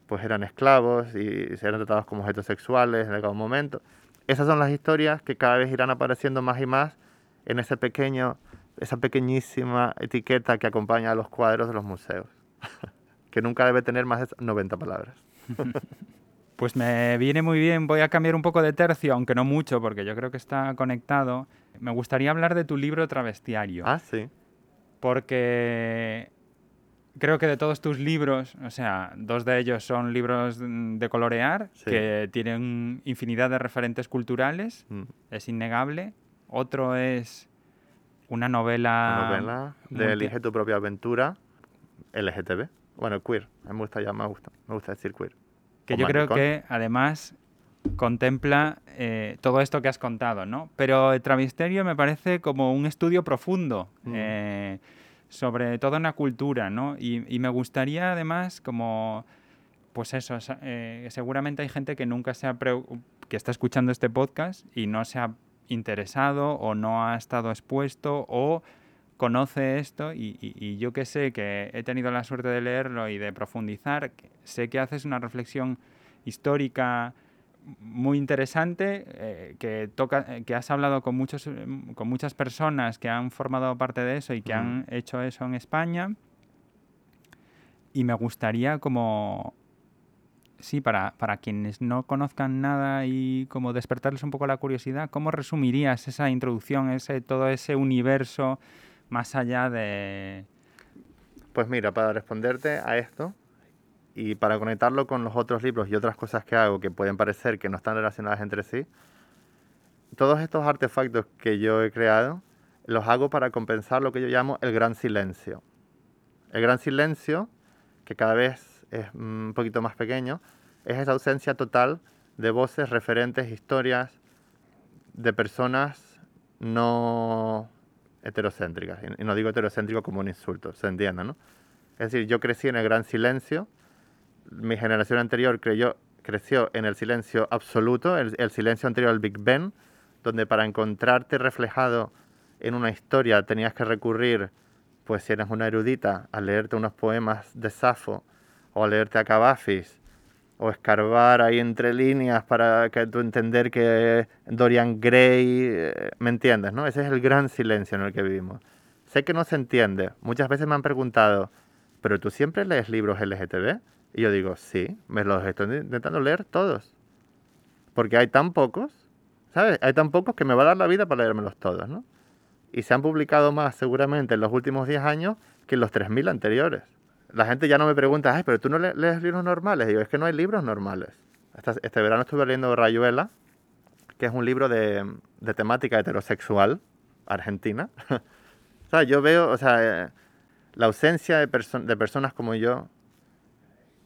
pues eran esclavos y se eran tratados como objetos sexuales en algún momento. Esas son las historias que cada vez irán apareciendo más y más en ese pequeño, esa pequeñísima etiqueta que acompaña a los cuadros de los museos, que nunca debe tener más de 90 palabras. Pues me viene muy bien, voy a cambiar un poco de tercio, aunque no mucho, porque yo creo que está conectado. Me gustaría hablar de tu libro Travestiario. Ah, sí. Porque creo que de todos tus libros, o sea, dos de ellos son libros de colorear, que tienen infinidad de referentes culturales, mm. es innegable. Otro es una novela... Una novela de Elige tu propia aventura, LGTB. Bueno, queer, me gusta ya, me gusta, me gusta decir queer. Que yo creo que además contempla eh, todo esto que has contado, ¿no? Pero el Travisterio me parece como un estudio profundo mm. eh, sobre toda una cultura, ¿no? Y, me gustaría además como, pues eso, eh, seguramente hay gente que nunca se ha, que está escuchando este podcast y no se ha interesado o no ha estado expuesto o conoce esto y, yo que sé que he tenido la suerte de leerlo y de profundizar, sé que haces una reflexión histórica muy interesante, eh, que, toca, eh, que has hablado con, muchos, con muchas personas que han formado parte de eso y que han hecho eso en España. Y me gustaría como, sí, para, para quienes no conozcan nada y como despertarles un poco la curiosidad, ¿cómo resumirías esa introducción, ese, todo ese universo más allá de... Pues mira, para responderte a esto y para conectarlo con los otros libros y otras cosas que hago que pueden parecer que no están relacionadas entre sí, todos estos artefactos que yo he creado, los hago para compensar lo que yo llamo el gran silencio. El gran silencio, que cada vez es un poquito más pequeño, es esa ausencia total de voces, referentes, historias de personas no heterocéntricas. Y no digo heterocéntrico como un insulto, se entienda, ¿no? Es decir, yo crecí en el gran silencio, mi generación anterior creyó, creció en el silencio absoluto, el, el silencio anterior al Big Ben, donde para encontrarte reflejado en una historia tenías que recurrir, pues si eres una erudita, a leerte unos poemas de Safo o a leerte a Cavafis o escarbar ahí entre líneas para que tú entender que Dorian Gray, eh, ¿me entiendes? ¿no? Ese es el gran silencio en el que vivimos. Sé que no se entiende. Muchas veces me han preguntado, ¿pero tú siempre lees libros LGTB? Y yo digo, sí, me los estoy intentando leer todos. Porque hay tan pocos, ¿sabes? Hay tan pocos que me va a dar la vida para leérmelos todos, ¿no? Y se han publicado más seguramente en los últimos 10 años que en los 3.000 anteriores la gente ya no me pregunta, ay, pero tú no lees libros normales. Y digo, es que no hay libros normales. Este, verano estuve leyendo Rayuela, que es un libro de, temática heterosexual argentina. o sea, yo veo, o sea, eh, la ausencia de, de personas como yo,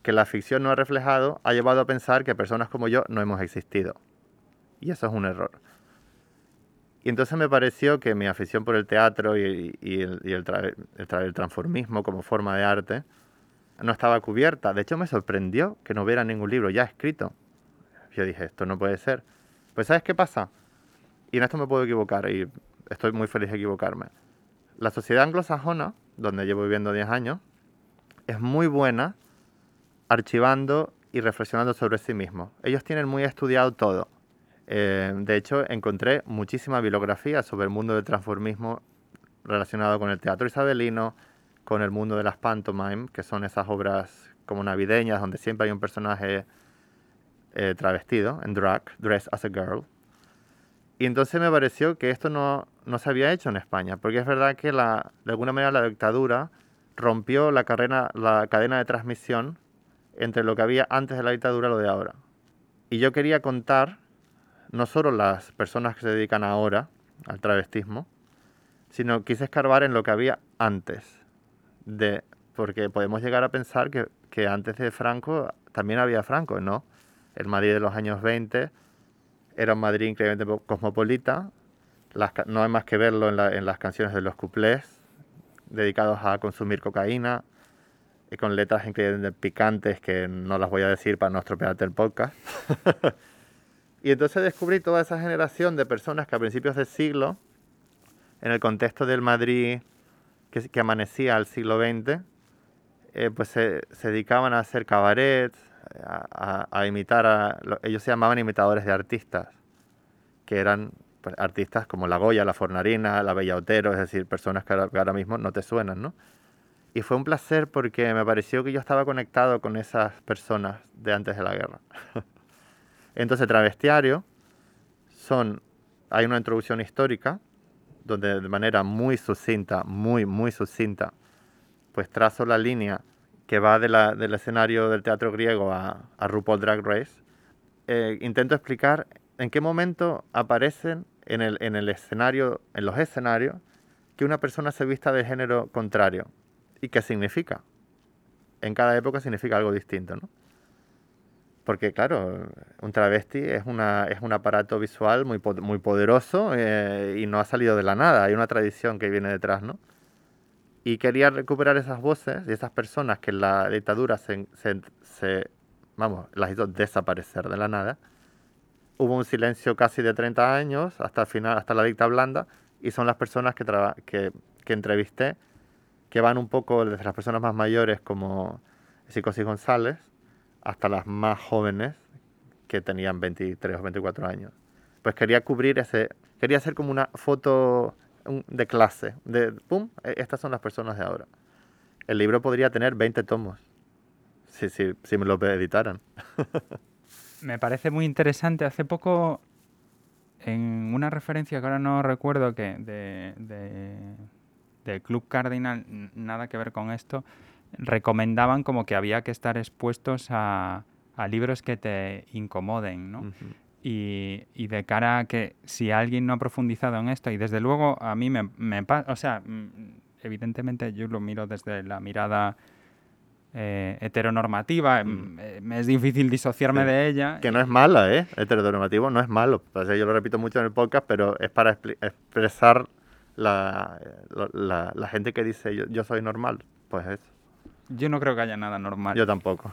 que la ficción no ha reflejado, ha llevado a pensar que personas como yo no hemos existido. Y eso es un error. Y entonces me pareció que mi afición por el teatro y, el, el, transformismo como forma de arte no estaba cubierta. De hecho, me sorprendió que no hubiera ningún libro ya escrito. Yo dije, esto no puede ser. Pues ¿sabes qué pasa? Y en esto me puedo equivocar y estoy muy feliz de equivocarme. La sociedad anglosajona, donde llevo viviendo 10 años, es muy buena archivando y reflexionando sobre sí mismo. Ellos tienen muy estudiado todo. Eh, de hecho, encontré muchísima bibliografía sobre el mundo del transformismo relacionado con el teatro isabelino, con el mundo de las pantomime, que son esas obras como navideñas donde siempre hay un personaje eh, travestido, en drag, dress as a girl. Y entonces me pareció que esto no, no se había hecho en España, porque es verdad que de alguna manera la dictadura rompió la, la cadena de transmisión entre lo que había antes de la dictadura y lo de ahora. Y yo quería contar no solo las personas que se dedican ahora al travestismo, sino quise escarbar en lo que había antes de, porque podemos llegar a pensar que, que antes de Franco también había Franco, ¿no? El Madrid de los años 20 era un Madrid increíblemente cosmopolita, no hay más que verlo en, las canciones de los cuplés, dedicados a consumir cocaína, y con letras increíblemente picantes que no las voy a decir para no estropearte el podcast. Y entonces descubrí toda esa generación de personas que a principios del siglo, en el contexto del Madrid que, amanecía al siglo XX, eh, pues se, dedicaban a hacer cabaret, a, a, imitar a... Ellos se llamaban imitadores de artistas, que eran pues, artistas como La Goya, La Fornarina, La Bella Otero, es decir, personas que ahora, que ahora mismo no te suenan, ¿no? Y fue un placer porque me pareció que yo estaba conectado con esas personas de antes de la guerra. Entonces, travestiario son, hay una introducción histórica donde de manera muy sucinta, muy, muy sucinta, pues trazo la línea que va del escenario del teatro griego a, a RuPaul Drag Race. Eh, intento explicar en qué momento aparecen en el, en el escenario, en los escenarios, que una persona se vista de género contrario y qué significa. En cada época significa algo distinto, ¿no? Porque claro, un travesti es, una, es un aparato visual muy, muy poderoso eh, y no ha salido de la nada, hay una tradición que viene detrás, ¿no? Y quería recuperar esas voces y esas personas que en la dictadura se, se, vamos, las hizo desaparecer de la nada. Hubo un silencio casi de 30 años hasta el final, hasta la dicta blanda, y son las personas que, que, que entrevisté, que van un poco desde las personas más mayores como Psicosis González, hasta las más jóvenes que tenían 23 o 24 años. Pues quería cubrir ese, quería hacer como una foto de clase, de, ¡pum!, e, estas son las personas de ahora. El libro podría tener 20 tomos, si, si, si me lo editaran. me parece muy interesante. Hace poco, en una referencia que ahora no recuerdo que de, de, Club Cardinal, nada que ver con esto, recomendaban como que había que estar expuestos a, libros que te incomoden, ¿no? Y, y, de cara a que si alguien no ha profundizado en esto, y desde luego a mí me, me pasa, o sea, mm, evidentemente yo lo miro desde la mirada eh, heteronormativa, mm. eh, me es difícil disociarme de ella. Que no es mala, ¿eh? Heteronormativo no es malo. yo lo repito mucho en el podcast, pero es para expresar la, la, la, gente que dice yo, yo soy normal. Pues eso. Yo no creo que haya nada normal. Yo tampoco.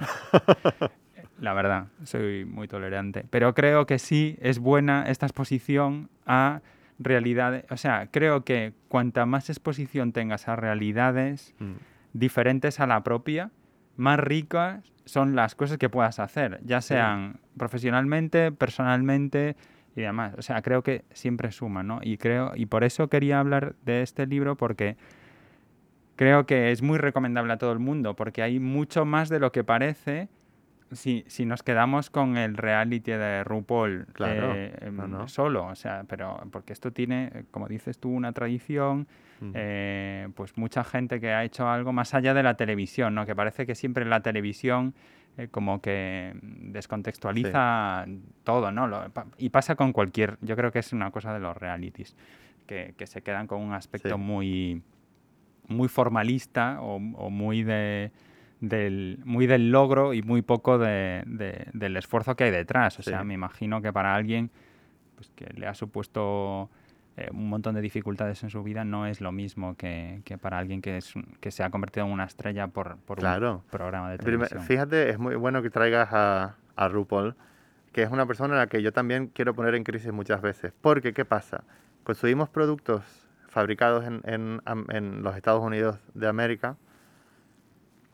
la verdad, soy muy tolerante. Pero creo que sí es buena esta exposición a realidades. O sea, creo que cuanta más exposición tengas a realidades mm. diferentes a la propia, más ricas son las cosas que puedas hacer, ya sean profesionalmente, personalmente y demás. O sea, creo que siempre suma, ¿no? Y creo y por eso quería hablar de este libro porque creo que es muy recomendable a todo el mundo porque hay mucho más de lo que parece si, si nos quedamos con el reality de RuPaul claro, eh, em, solo, o sea, pero porque esto tiene, como dices tú, una tradición, eh, pues mucha gente que ha hecho algo más allá de la televisión, ¿no? Que parece que siempre la televisión eh, como que descontextualiza todo, ¿no? y pasa con cualquier, yo creo que es una cosa de los realities, que, que se quedan con un aspecto muy, muy formalista o muy de del, muy del logro y muy poco de, del esfuerzo que hay detrás. O sea, me imagino que para alguien pues, que le ha supuesto eh, un montón de dificultades en su vida no es lo mismo que, que para alguien que, es, que se ha convertido en una estrella por, por un programa de televisión. Fíjate, es muy bueno que traigas a, a RuPaul, que es una persona a la que yo también quiero poner en crisis muchas veces. Porque, ¿qué pasa? Consumimos productos fabricados en, en, los Estados Unidos de América,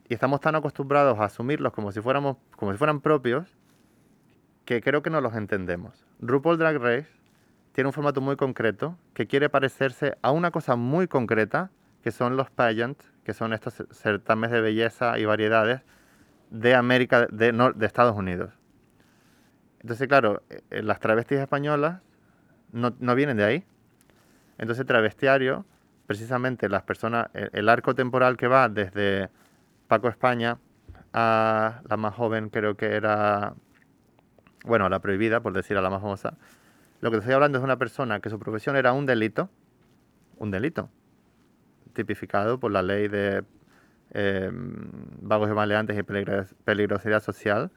y estamos tan acostumbrados a asumirlos como si, fuéramos, como si fueran propios que creo que no los entendemos. RuPaul Drag Race tiene un formato muy concreto que quiere parecerse a una cosa muy concreta, que son los pageants, que son estos certámenes de belleza y variedades de América, de, de Estados Unidos. Entonces, claro, eh, las travestis españolas no, no vienen de ahí. Entonces, travestiario, precisamente las personas, el arco temporal que va desde Paco España, a la más joven creo que era, bueno, a la prohibida, por decir a la más famosa. Lo que estoy hablando es una persona que su profesión era un delito, un delito, tipificado por la ley de eh, vagos y maleantes y peligrosidad social,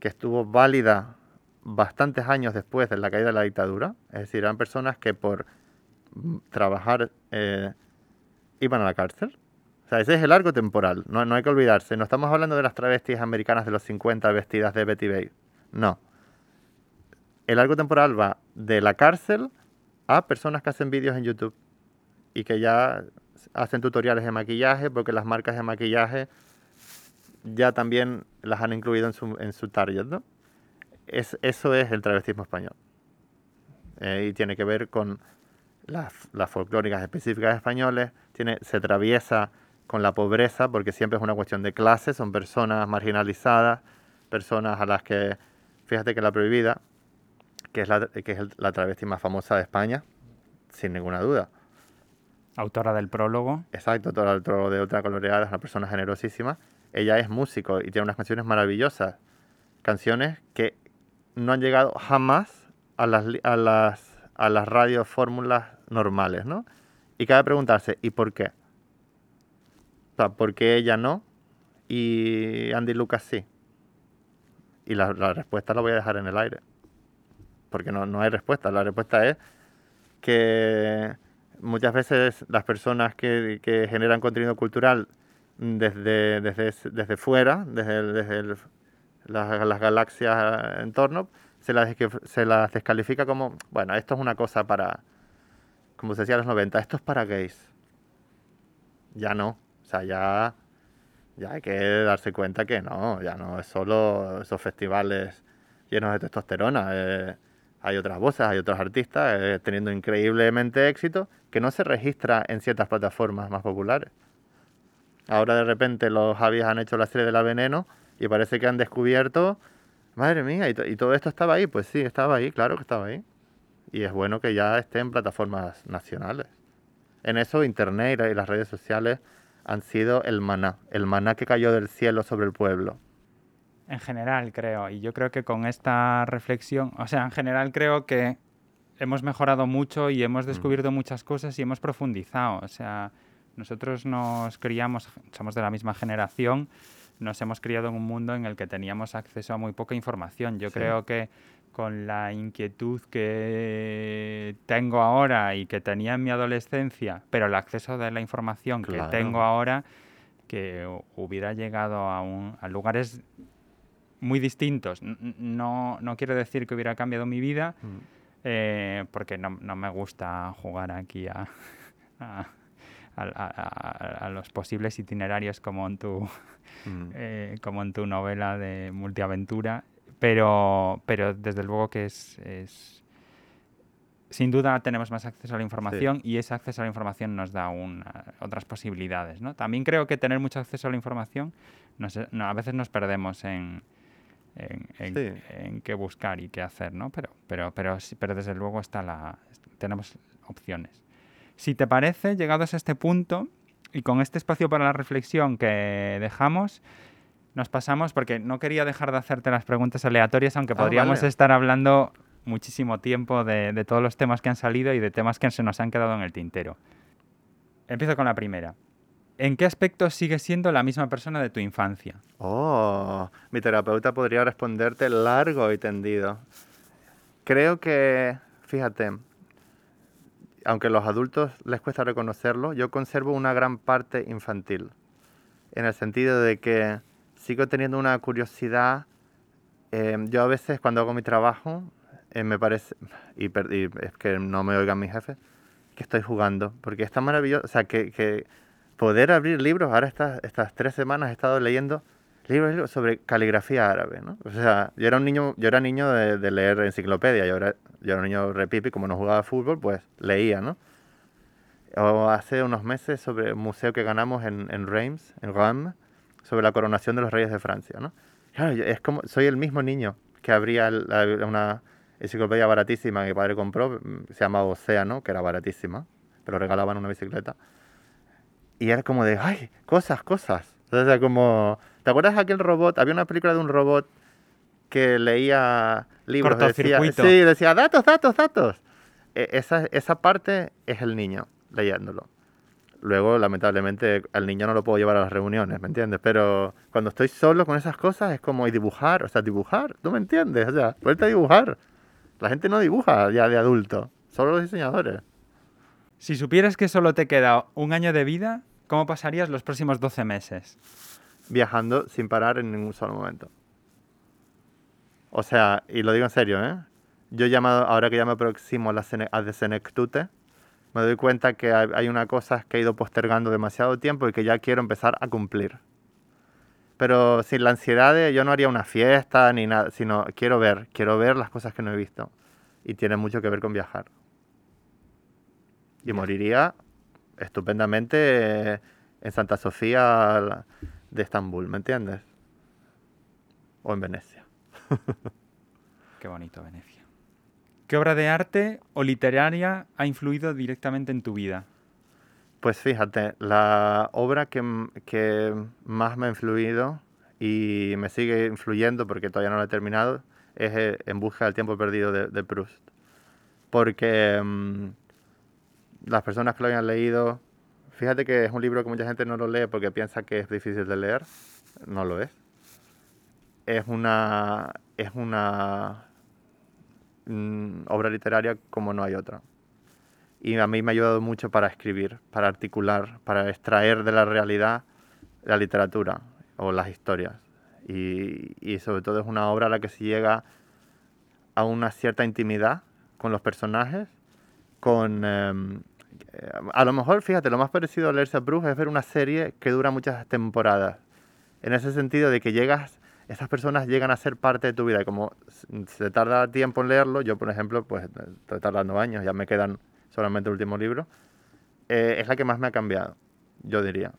que estuvo válida bastantes años después de la caída de la dictadura. Es decir, eran personas que por trabajar eh, iban a la cárcel sea, ese es el arco temporal, no, no hay que olvidarse. No estamos hablando de las travestis americanas de los 50 vestidas de Betty Babe. No. El arco temporal va de la cárcel a personas que hacen vídeos en YouTube y que ya hacen tutoriales de maquillaje porque las marcas de maquillaje ya también las han incluido en su, en su target, ¿no? Es, eso es el travestismo español. Eh, y tiene que ver con las, las folclóricas específicas españoles, tiene, se atraviesa con la pobreza, porque siempre es una cuestión de clase, son personas marginalizadas, personas a las que, fíjate que la prohibida, que es la, que es la travesti más famosa de España, sin ninguna duda. Autora del prólogo. Exacto, autora del prólogo de Otra Coloreada, es una persona generosísima. Ella es músico y tiene unas canciones maravillosas. Canciones que no han llegado jamás a las, a las, a las radiofórmulas normales, ¿no? Y cabe preguntarse, ¿y por qué? O sea, ¿por qué ella no y Andy Lucas sí? Y la, respuesta la voy a dejar en el aire. Porque no, no hay respuesta. La respuesta es que muchas veces las personas que, que generan contenido cultural desde, desde, desde fuera, desde, desde las, las, galaxias en torno, se las, se las descalifica como, bueno, esto es una cosa para, como se decía en los 90, esto es para gays. Ya no sea, ya, ya hay que darse cuenta que no, ya no es solo esos festivales llenos de testosterona. Eh, hay otras voces, hay otros artistas eh, teniendo increíblemente éxito que no se registra en ciertas plataformas más populares. Ahora de repente los Javis han hecho la serie de la Veneno y parece que han descubierto, madre mía, y, y todo esto estaba ahí. Pues sí, estaba ahí, claro que estaba ahí. Y es bueno que ya esté en plataformas nacionales. En eso Internet y las redes sociales han sido el maná, el maná que cayó del cielo sobre el pueblo. En general, creo. Y yo creo que con esta reflexión, o sea, en general creo que hemos mejorado mucho y hemos descubierto muchas cosas y hemos profundizado. O sea, nosotros nos criamos, somos de la misma generación, nos hemos criado en un mundo en el que teníamos acceso a muy poca información. Yo creo que con la inquietud que tengo ahora y que tenía en mi adolescencia, pero el acceso de la información que tengo ahora, que hubiera llegado a, a lugares muy distintos. No, no quiero decir que hubiera cambiado mi vida, mm. eh, porque no, no, me gusta jugar aquí a, a, los posibles itinerarios como en tu, mm. eh, como en tu novela de multiaventura, pero, pero desde luego que es, es sin duda tenemos más acceso a la información y ese acceso a la información nos da otras posibilidades. ¿no? También creo que tener mucho acceso a la información, a veces nos perdemos en, en, qué buscar y qué hacer, ¿no? Pero, pero, pero, pero desde luego está la, tenemos opciones. Si te parece, llegados a este punto y con este espacio para la reflexión que dejamos, nos pasamos, porque no quería dejar de hacerte las preguntas aleatorias, aunque ah, podríamos estar hablando muchísimo tiempo de, de, todos los temas que han salido y de temas que se nos han quedado en el tintero. Empiezo con la primera. ¿En qué aspecto sigues siendo la misma persona de tu infancia? Oh, mi terapeuta podría responderte largo y tendido. Creo que, fíjate, aunque a los adultos les cuesta reconocerlo, yo conservo una gran parte infantil. En el sentido de que sigo teniendo una curiosidad. Em, yo a veces cuando hago mi trabajo, eh, me parece, y, es que no me oigan mis jefes, que estoy jugando. Porque es tan maravilloso. O sea, que, poder abrir libros, ahora estas, estas tres semanas he estado leyendo sobre caligrafía árabe, ¿no? O sea, yo era un niño, yo era niño de, leer enciclopedia, yo era, yo era un niño repipi, como no jugaba fútbol, pues leía, ¿no? O hace unos meses sobre un museo que ganamos en, en Reims, en Reims, sobre la coronación de los reyes de Francia, ¿no? Claro, es como, soy el mismo niño que abría una enciclopedia baratísima que mi padre compró, mm, se llamaba Océano, que era baratísima, pero regalaban una bicicleta. Y era como de, ay, cosas, cosas. Entonces, como ¿Te acuerdas de aquel robot? Había una película de un robot que leía libros. Decía, sí, decía datos, datos, datos. E, esa, esa parte es el niño leyéndolo. Luego, lamentablemente, al niño no lo puedo llevar a las reuniones, ¿me entiendes? Pero cuando estoy solo con esas cosas es como y dibujar, o sea, dibujar, ¿tú me entiendes? O sea, vuelta a dibujar. La gente no dibuja ya de adulto, solo los diseñadores. Si supieras que solo te queda un año de vida, ¿cómo pasarías los próximos 12 meses? Viajando sin parar en ningún solo momento. O sea, y lo digo en serio, ¿eh? Yo llamado, ahora que ya me aproximo a, la a Senectute, me doy cuenta que hay una cosa que he ido postergando demasiado tiempo y que ya quiero empezar a cumplir. Pero sin la ansiedad de yo no haría una fiesta ni nada, sino quiero ver, quiero ver las cosas que no he visto. Y tiene mucho que ver con viajar. Y moriría estupendamente en Santa Sofía de Estambul, ¿me entiendes? O en Venecia. Qué bonito Venecia. ¿Qué obra de arte o literaria ha influido directamente en tu vida? Pues fíjate, la obra que, más me ha influido y me sigue influyendo porque todavía no la he terminado es eh, En busca del tiempo perdido de, Proust. Porque mm, las personas que lo hayan leído Fíjate que es un libro que mucha gente no lo lee porque piensa que es difícil de leer. No lo es. Es una, es una mm, obra literaria como no hay otra. Y a mí me ha ayudado mucho para escribir, para articular, para extraer de la realidad la literatura o las historias. Y, y sobre todo es una obra a la que se llega a una cierta intimidad con los personajes, con, em, a lo mejor, fíjate, lo más parecido a leerse a Bruce es ver una serie que dura muchas temporadas. En ese sentido de que llegas, esas personas llegan a ser parte de tu vida. Y como se tarda tiempo en leerlo, yo, por ejemplo, pues estoy tardando años, ya me quedan solamente el último libro, eh, es la que más me ha cambiado, yo diría.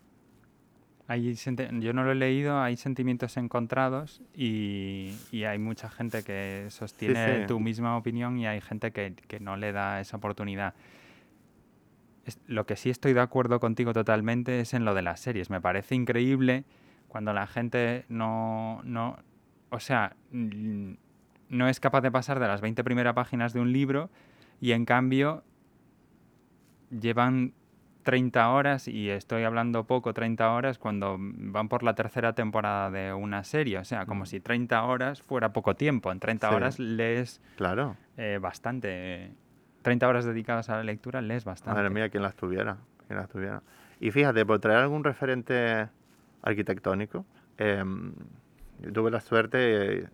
Hay, yo no lo he leído, hay sentimientos encontrados y, y hay mucha gente que sostiene tu misma opinión y hay gente que, que no le da esa oportunidad lo que sí estoy de acuerdo contigo totalmente es en lo de las series. Me parece increíble cuando la gente no, no o sea, mm, no es capaz de pasar de las 20 primeras páginas de un libro y en cambio llevan 30 horas y estoy hablando poco 30 horas cuando van por la tercera temporada de una serie, o sea, como si 30 horas fuera poco tiempo, en 30 Sí. horas lees Claro. eh, bastante, 30 horas dedicadas a la lectura lees bastante. Madre mía, quien las tuviera. Quien las tuviera. Y fíjate, por traer algún referente arquitectónico, yo tuve la suerte, eh,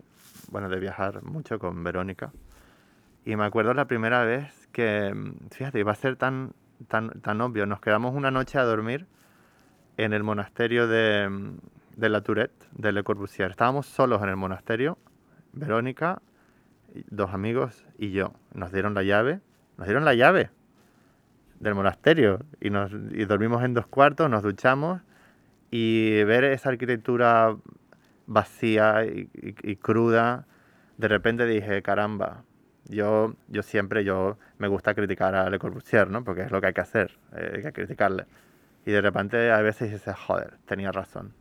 bueno, de viajar mucho con Verónica. Y me acuerdo la primera vez que, em, fíjate, iba a ser tan, tan, tan obvio. Nos quedamos una noche a dormir en el monasterio de, em, de la Tourette, de Le Corbusier. Estábamos solos en el monasterio, Verónica, dos amigos y yo. Nos dieron la llave. Nos dieron la llave del monasterio y, nos, y dormimos en dos cuartos, nos duchamos y ver esa arquitectura vacía y, cruda, de repente dije, caramba, yo, yo siempre yo me gusta criticar a Le Corbusier, ¿no? Porque es lo que hay que hacer, eh, hay que criticarle. Y de repente a veces dices, joder, tenía razón.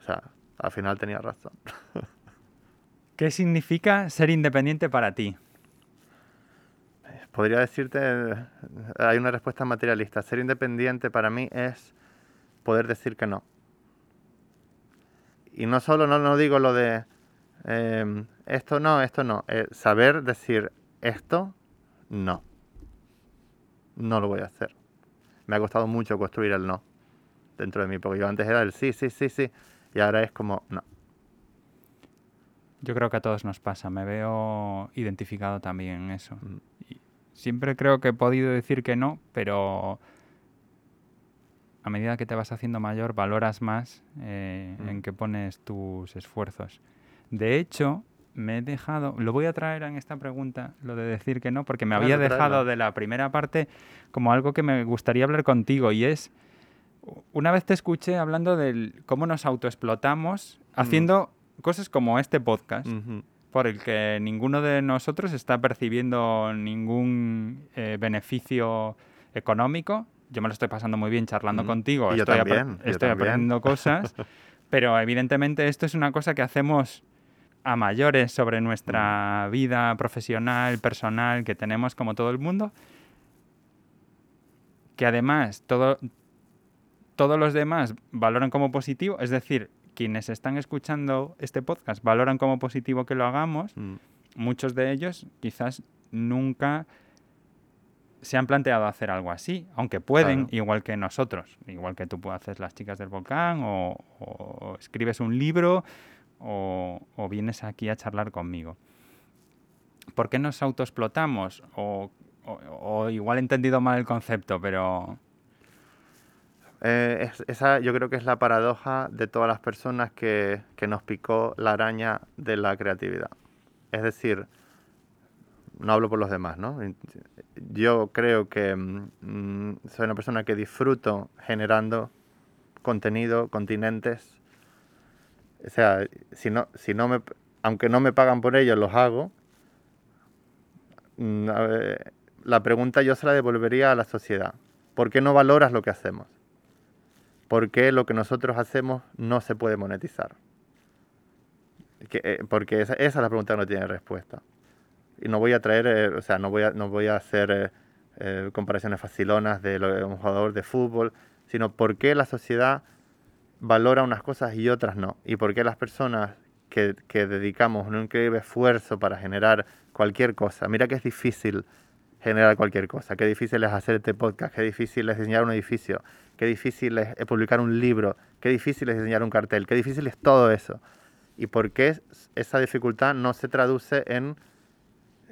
O sea, al final tenía razón. ¿Qué significa ser independiente para ti? Podría decirte, hay una respuesta materialista. Ser independiente para mí es poder decir que no. Y no solo, no, no digo lo de em, esto no, esto no. eh, saber decir esto no. No lo voy a hacer. Me ha costado mucho construir el no dentro de mí, porque yo antes era el sí, sí, sí, sí, y ahora es como no. Yo creo que a todos nos pasa, me veo identificado también en eso. Mm. Y siempre creo que he podido decir que no, pero a medida que te vas haciendo mayor valoras más eh, Mm. en qué pones tus esfuerzos. De hecho, me he dejado, lo voy a traer en esta pregunta, lo de decir que no, porque me Claro, había dejado de la primera parte como algo que me gustaría hablar contigo y es, una vez te escuché hablando de cómo nos autoexplotamos haciendo cosas como este podcast. Por el que ninguno de nosotros está percibiendo ningún eh, beneficio económico. Yo me lo estoy pasando muy bien charlando Mm. contigo, Y estoy, apre- también, yo estoy también. aprendiendo cosas, pero evidentemente esto es una cosa que hacemos a mayores sobre Mm. nuestra vida profesional, personal, que tenemos como todo el mundo, que además todo, todos los demás valoran como positivo, es decir, quienes están escuchando este podcast valoran como positivo que lo hagamos, Mm. muchos de ellos quizás nunca se han planteado hacer algo así, aunque pueden, Claro. igual que nosotros, igual que tú haces las chicas del volcán o, o escribes un libro o, o vienes aquí a charlar conmigo. ¿Por qué nos autoexplotamos? O, o- o igual he entendido mal el concepto, pero Eh, es- esa yo creo que es la paradoja de todas las personas que, que nos picó la araña de la creatividad. Es decir, no hablo por los demás, ¿no? Yo creo que mm, soy una persona que disfruto generando contenido, continentes. O sea, si no, si no me, aunque no me pagan por ello, los hago. Mm, La pregunta yo se la devolvería a la sociedad. ¿Por qué no valoras lo que hacemos? ¿Por qué lo que nosotros hacemos no se puede monetizar? Eh, porque esa, es la pregunta que no tiene respuesta. Y no voy a traer, eh, o sea, no voy a, no voy a hacer eh, comparaciones facilonas de lo de un jugador de fútbol, sino por qué la sociedad valora unas cosas y otras no. Y por qué las personas que, que dedicamos un increíble esfuerzo para generar cualquier cosa, mira que es difícil generar cualquier cosa, qué difícil es hacer este podcast, qué difícil es diseñar un edificio, qué difícil es eh, publicar un libro, qué difícil es diseñar un cartel, qué difícil es todo eso. Y por qué es- esa dificultad no se traduce en,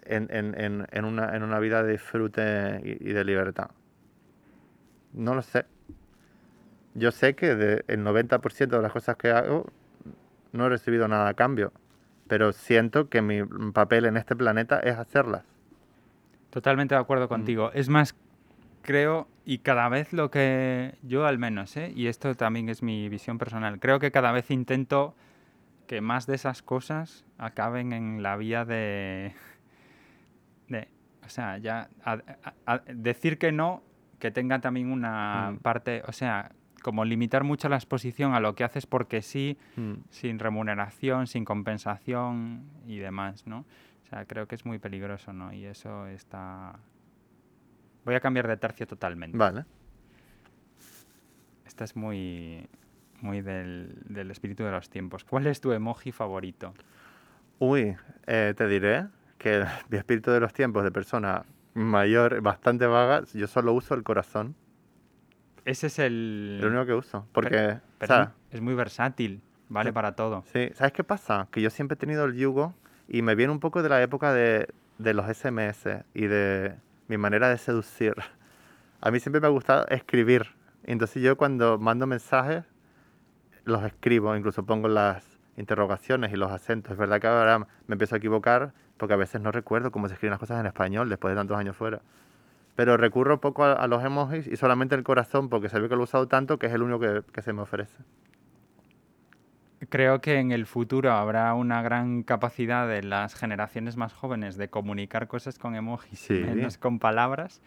en, en- en- una, en una vida de disfrute y, y de libertad. No lo sé. Yo sé que de- el 90% de las cosas que hago no he recibido nada a cambio, pero siento que mi papel en este planeta es hacerlas. Totalmente de acuerdo contigo. Es más, creo, y cada vez lo que yo al menos, ¿eh? y esto también es mi visión personal, creo que cada vez intento que más de esas cosas acaben en la vía de... de o sea, ya a- a- a- decir que no, que tenga también una Mm. parte, o sea, como limitar mucho la exposición a lo que haces porque sí, Mm. sin remuneración, sin compensación y demás, ¿no? Sea, creo que es muy peligroso, ¿no? Y eso está... Voy a cambiar de tercio totalmente. Vale. Esta es muy, muy del, del espíritu de los tiempos. ¿Cuál es tu emoji favorito? Uy, eh, te diré que mi espíritu de los tiempos de persona mayor, bastante vaga, yo solo uso el corazón. Ese es el... Lo único que uso. Porque, Pero, o pero sea, es, es muy versátil, vale Sí. para todo. sí, ¿sabes qué pasa? Que yo siempre he tenido el yugo y me viene un poco de la época de, de los SMS y de mi manera de seducir. A mí siempre me ha gustado escribir. Entonces yo cuando mando mensajes los escribo, incluso pongo las interrogaciones y los acentos. Es verdad que ahora me empiezo a equivocar porque a veces no recuerdo cómo se escriben las cosas en español después de tantos años fuera. Pero recurro poco a, a los emojis y solamente el corazón porque se ve que lo he usado tanto que es el único que, que se me ofrece. Creo que en el futuro habrá una gran capacidad de las generaciones más jóvenes de comunicar cosas con emojis Sí. menos con palabras.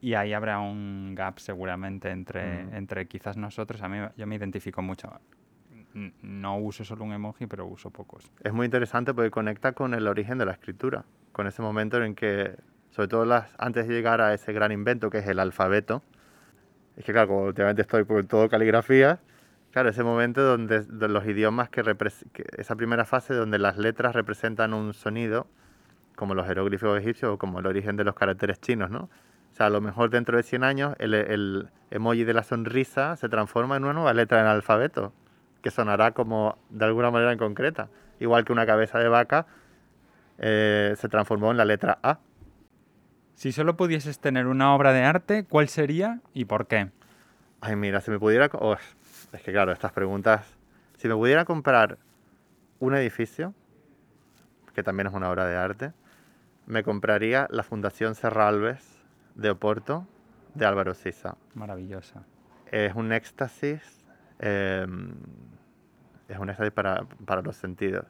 Y ahí habrá un gap seguramente entre, Mm. entre quizás nosotros. A mí yo me identifico mucho. No uso solo un emoji, pero uso pocos. Es muy interesante porque conecta con el origen de la escritura, con ese momento en que, sobre todo las, antes de llegar a ese gran invento que es el alfabeto, es que claro, últimamente estoy por todo caligrafía, claro, ese momento donde, de los idiomas que, que esa primera fase donde las letras representan un sonido, como los jeroglíficos egipcios o como el origen de los caracteres chinos, ¿no? O sea, a lo mejor dentro de 100 años el, el emoji de la sonrisa se transforma en una nueva letra en el alfabeto, que sonará como de alguna manera en concreta. Igual que una cabeza de vaca eh, se transformó en la letra A. Si solo pudieses tener una obra de arte, ¿cuál sería y por qué? Ay, mira, si me pudiera... oh, es que claro, estas preguntas... Si me pudiera comprar un edificio, que también es una obra de arte, me compraría la Fundación Serralves de Oporto de Álvaro Sisa. Maravillosa. Es un éxtasis, eh, es un éxtasis para, para los sentidos.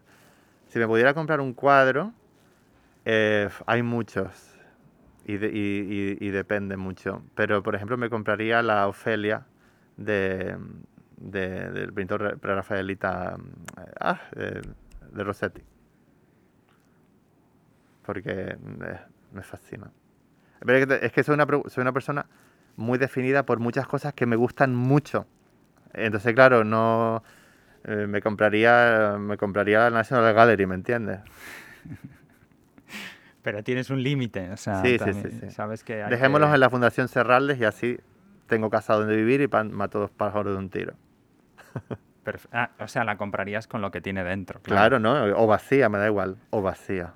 Si me pudiera comprar un cuadro, eh, hay muchos y, de- y- y- y depende mucho. Pero, por ejemplo, me compraría la Ofelia de, de- del pintor re- prerafaelita ah, eh, de Rossetti. Porque eh, me fascina. Pero es que, es que soy, una, soy una persona muy definida por muchas cosas que me gustan mucho. Entonces, claro, no eh, me compraría me compraría la National Gallery, ¿me entiendes? Pero tienes un límite, o sea, Sí, sí, también sí, sí. sabes que hay que- en la Fundación Serraldes y así tengo casa donde vivir y pan- mato dos pájaros de un tiro. Ah, o sea, la comprarías con lo que tiene dentro. Claro, ¿no? O vacía, me da igual. O vacía.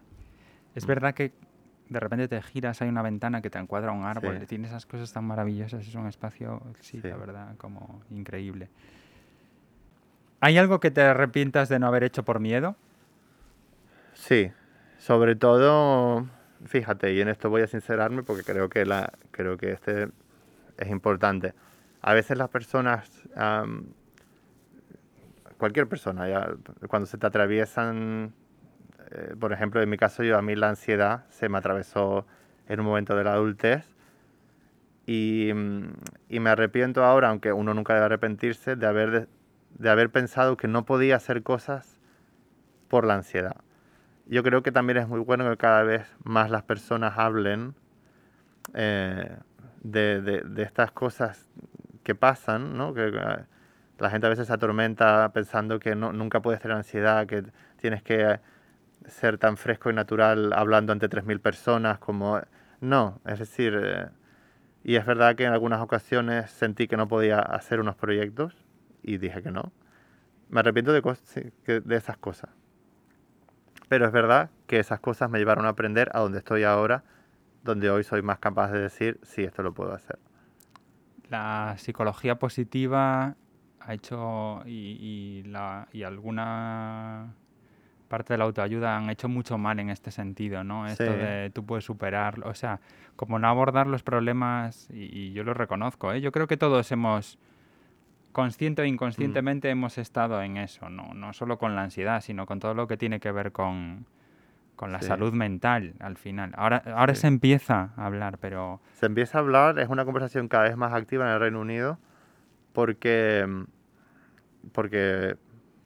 Es verdad que de repente te giras, hay una ventana que te encuadra un árbol, Sí. tiene esas cosas tan maravillosas, es un espacio, sí, Sí. la verdad, como increíble. ¿Hay algo que te arrepientas de no haber hecho por miedo? Sí, sobre todo, fíjate, y en esto voy a sincerarme porque creo que, la, creo que este es importante. A veces las personas, cualquier persona, ya, cuando se te atraviesan, eh, por ejemplo, en mi caso, yo a mí la ansiedad se me atravesó en un momento de la adultez y, mm, y me arrepiento ahora, aunque uno nunca debe arrepentirse, de haber, de, de haber pensado que no podía hacer cosas por la ansiedad. Yo creo que también es muy bueno que cada vez más las personas hablen eh, de, de- de estas cosas que pasan, ¿no? Eh, la gente a veces se atormenta pensando que no, nunca puedes tener ansiedad, que tienes que ser tan fresco y natural hablando ante 3.000 personas como... No, es decir, eh, y es verdad que en algunas ocasiones sentí que no podía hacer unos proyectos y dije que no. Me arrepiento de, de esas cosas. Pero es verdad que esas cosas me llevaron a aprender a donde estoy ahora, donde hoy soy más capaz de decir, sí, esto lo puedo hacer. La psicología positiva ha hecho y, y la, y alguna parte de la autoayuda han hecho mucho mal en este sentido, ¿no? Esto de tú puedes superarlo, o sea, como no abordar los problemas, y, y yo lo reconozco, ¿eh? Yo creo que todos hemos, consciente o inconscientemente, hemos estado en eso, ¿no? No solo con la ansiedad, sino con todo lo que tiene que ver con, con la Sí. salud mental, al final. Ahora, ahora Sí. se empieza a hablar, pero... Se empieza a hablar, es una conversación cada vez más activa en el Reino Unido, porque, porque,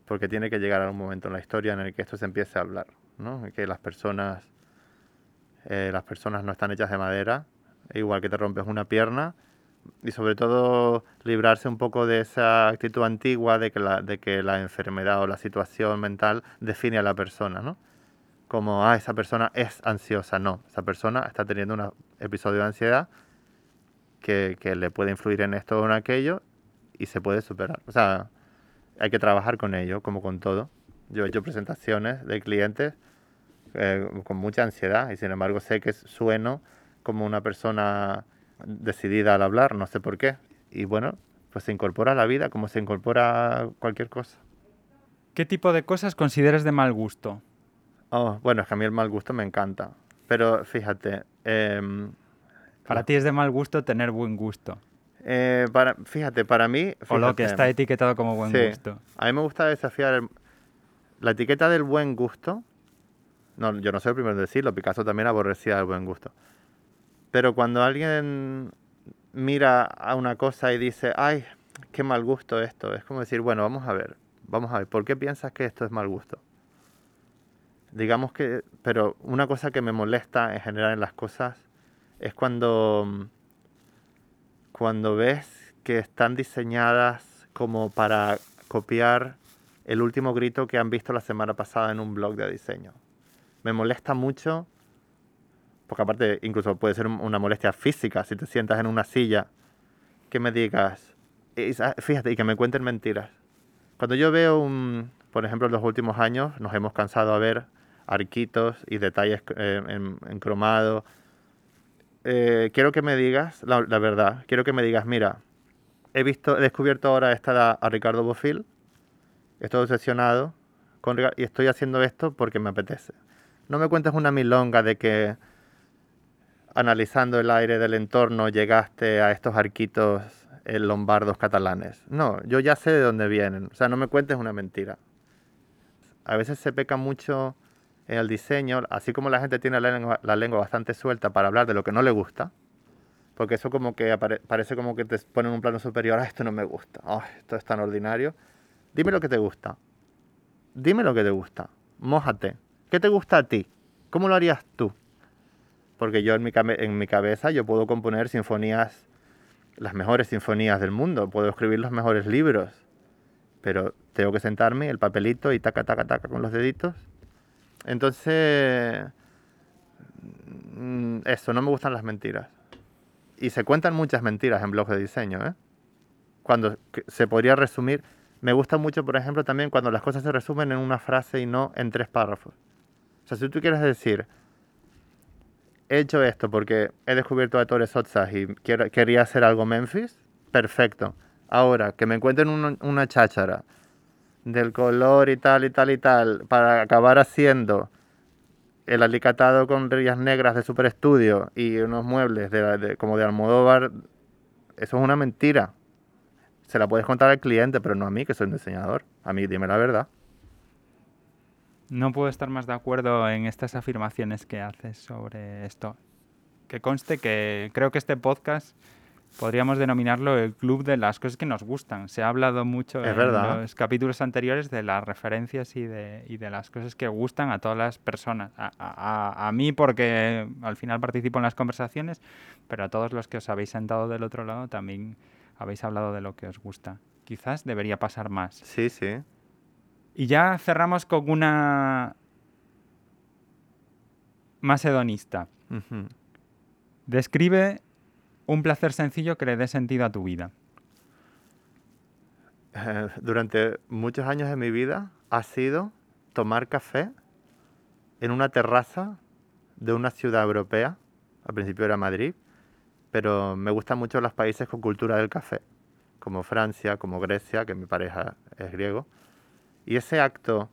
porque tiene que llegar a un momento en la historia en el que esto se empiece a hablar, ¿no? que las personas, eh, las personas no están hechas de madera, igual que te rompes una pierna, y sobre todo librarse un poco de esa actitud antigua de que la, de que la enfermedad o la situación mental define a la persona, ¿no? Como, ah, esa persona es ansiosa. No, esa persona está teniendo un episodio de ansiedad que, que le puede influir en esto o en aquello y se puede superar. O sea, hay que trabajar con ello, como con todo. Yo he hecho presentaciones de clientes eh, con mucha ansiedad y sin embargo sé que sueno como una persona decidida al hablar, no sé por qué. Y bueno, pues se incorpora a la vida como se incorpora cualquier cosa. ¿Qué tipo de cosas consideras de mal gusto? Oh, bueno, es que a mí el mal gusto me encanta. Pero fíjate. Em, para ti es de mal gusto tener buen gusto. Eh, para, fíjate, para mí. o lo que está etiquetado como buen gusto. A mí me gusta desafiar la etiqueta del buen gusto. No, yo no soy el primero en decirlo, Picasso también aborrecía el buen gusto. Pero cuando alguien mira a una cosa y dice, ay, qué mal gusto esto, es como decir, bueno, vamos a ver, vamos a ver, ¿por qué piensas que esto es mal gusto? Digamos que, pero una cosa que me molesta en general en las cosas es cuando, cuando ves que están diseñadas como para copiar el último grito que han visto la semana pasada en un blog de diseño. Me molesta mucho porque aparte incluso puede ser una molestia física si te sientas en una silla, que me digas, fíjate, y que me cuenten mentiras. Cuando yo veo, un, por ejemplo, en los últimos años nos hemos cansado a ver arquitos y detalles eh, en, cromado. Eh, quiero que me digas la, verdad, quiero que me digas, mira, he visto, he descubierto ahora esta a Ricardo Bofil, estoy obsesionado y estoy haciendo esto porque me apetece. No me cuentes una milonga de que analizando el aire del entorno llegaste a estos arquitos lombardos catalanes. No, yo ya sé de dónde vienen. O sea, no me cuentes una mentira. A veces se peca mucho en el diseño, así como la gente tiene la lengua, bastante suelta para hablar de lo que no le gusta, porque eso como que parece como que te pone en un plano superior, ah, esto no me gusta, oh, esto es tan ordinario. Dime lo que te gusta. Dime lo que te gusta. Mójate. ¿Qué te gusta a ti? ¿Cómo lo harías tú? porque yo en mi, en mi cabeza yo puedo componer sinfonías, las mejores sinfonías del mundo, puedo escribir los mejores libros, pero tengo que sentarme, el papelito y taca, taca, taca con los deditos. Entonces, mm, eso, no me gustan las mentiras. Y se cuentan muchas mentiras en blogs de diseño, ¿eh? Cuando se podría resumir, me gusta mucho, por ejemplo, también cuando las cosas se resumen en una frase y no en tres párrafos. O sea, si tú quieres decir, he hecho esto porque he descubierto a Torres Otzas y quiero, quería hacer algo Memphis, perfecto. Ahora, que me encuentren una cháchara del color y tal y tal y tal para acabar haciendo el alicatado con rías negras de Super Estudio y unos muebles de, como de Almodóvar, eso es una mentira. Se la puedes contar al cliente, pero no a mí, que soy un diseñador. A mí, dime la verdad. No puedo estar más de acuerdo en estas afirmaciones que haces sobre esto. Que conste que creo que este podcast podríamos denominarlo el club de las cosas que nos gustan. Se ha hablado mucho en los capítulos anteriores de las referencias y de, y de, las cosas que gustan a todas las personas. A, a, a, mí porque al final participo en las conversaciones, pero a todos los que os habéis sentado del otro lado también habéis hablado de lo que os gusta. Quizás debería pasar más. Sí, sí. Y ya cerramos con una más hedonista. Describe un placer sencillo que le dé sentido a tu vida. Eh, durante muchos años de mi vida ha sido tomar café en una terraza de una ciudad europea. Al principio era Madrid, pero me gustan mucho los países con cultura del café, como Francia, como Grecia, que mi pareja es griego. Y ese acto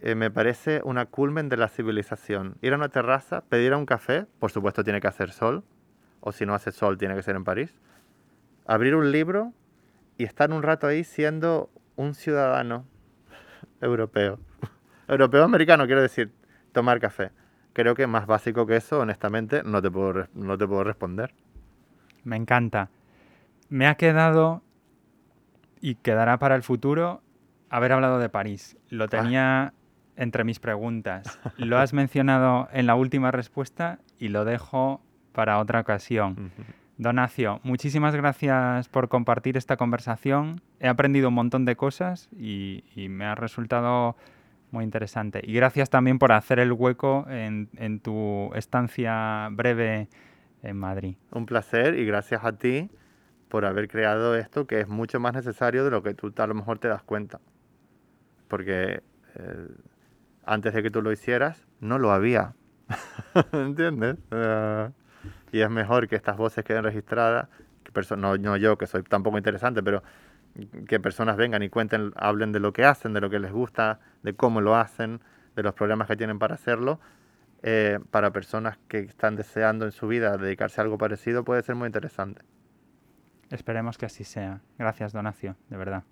eh, me parece una culmen de la civilización. Ir a una terraza, pedir un café, por supuesto tiene que hacer sol, o si no hace sol tiene que ser en París. Abrir un libro y estar un rato ahí siendo un ciudadano europeo. europeo americano, quiero decir, tomar café. Creo que más básico que eso, honestamente, no te puedo, no te puedo responder. Me encanta. Me ha quedado Y quedará para el futuro haber hablado de París. Lo tenía entre mis preguntas. Lo has mencionado en la última respuesta y lo dejo para otra ocasión. Donacio, muchísimas gracias por compartir esta conversación. He aprendido un montón de cosas y, me ha resultado muy interesante. Y gracias también por hacer el hueco en, en, tu estancia breve en Madrid. Un placer y gracias a ti por haber creado esto que es mucho más necesario de lo que tú a lo mejor te das cuenta. Porque eh, antes de que tú lo hicieras, no lo había. ¿Entiendes? Y es mejor que estas voces queden registradas, que no, no yo, que soy tampoco interesante, pero que personas vengan y cuenten, hablen de lo que hacen, de lo que les gusta, de cómo lo hacen, de los problemas que tienen para hacerlo. Eh, para personas que están deseando en su vida dedicarse a algo parecido puede ser muy interesante. Esperemos que así sea. Gracias, Donacio, de verdad.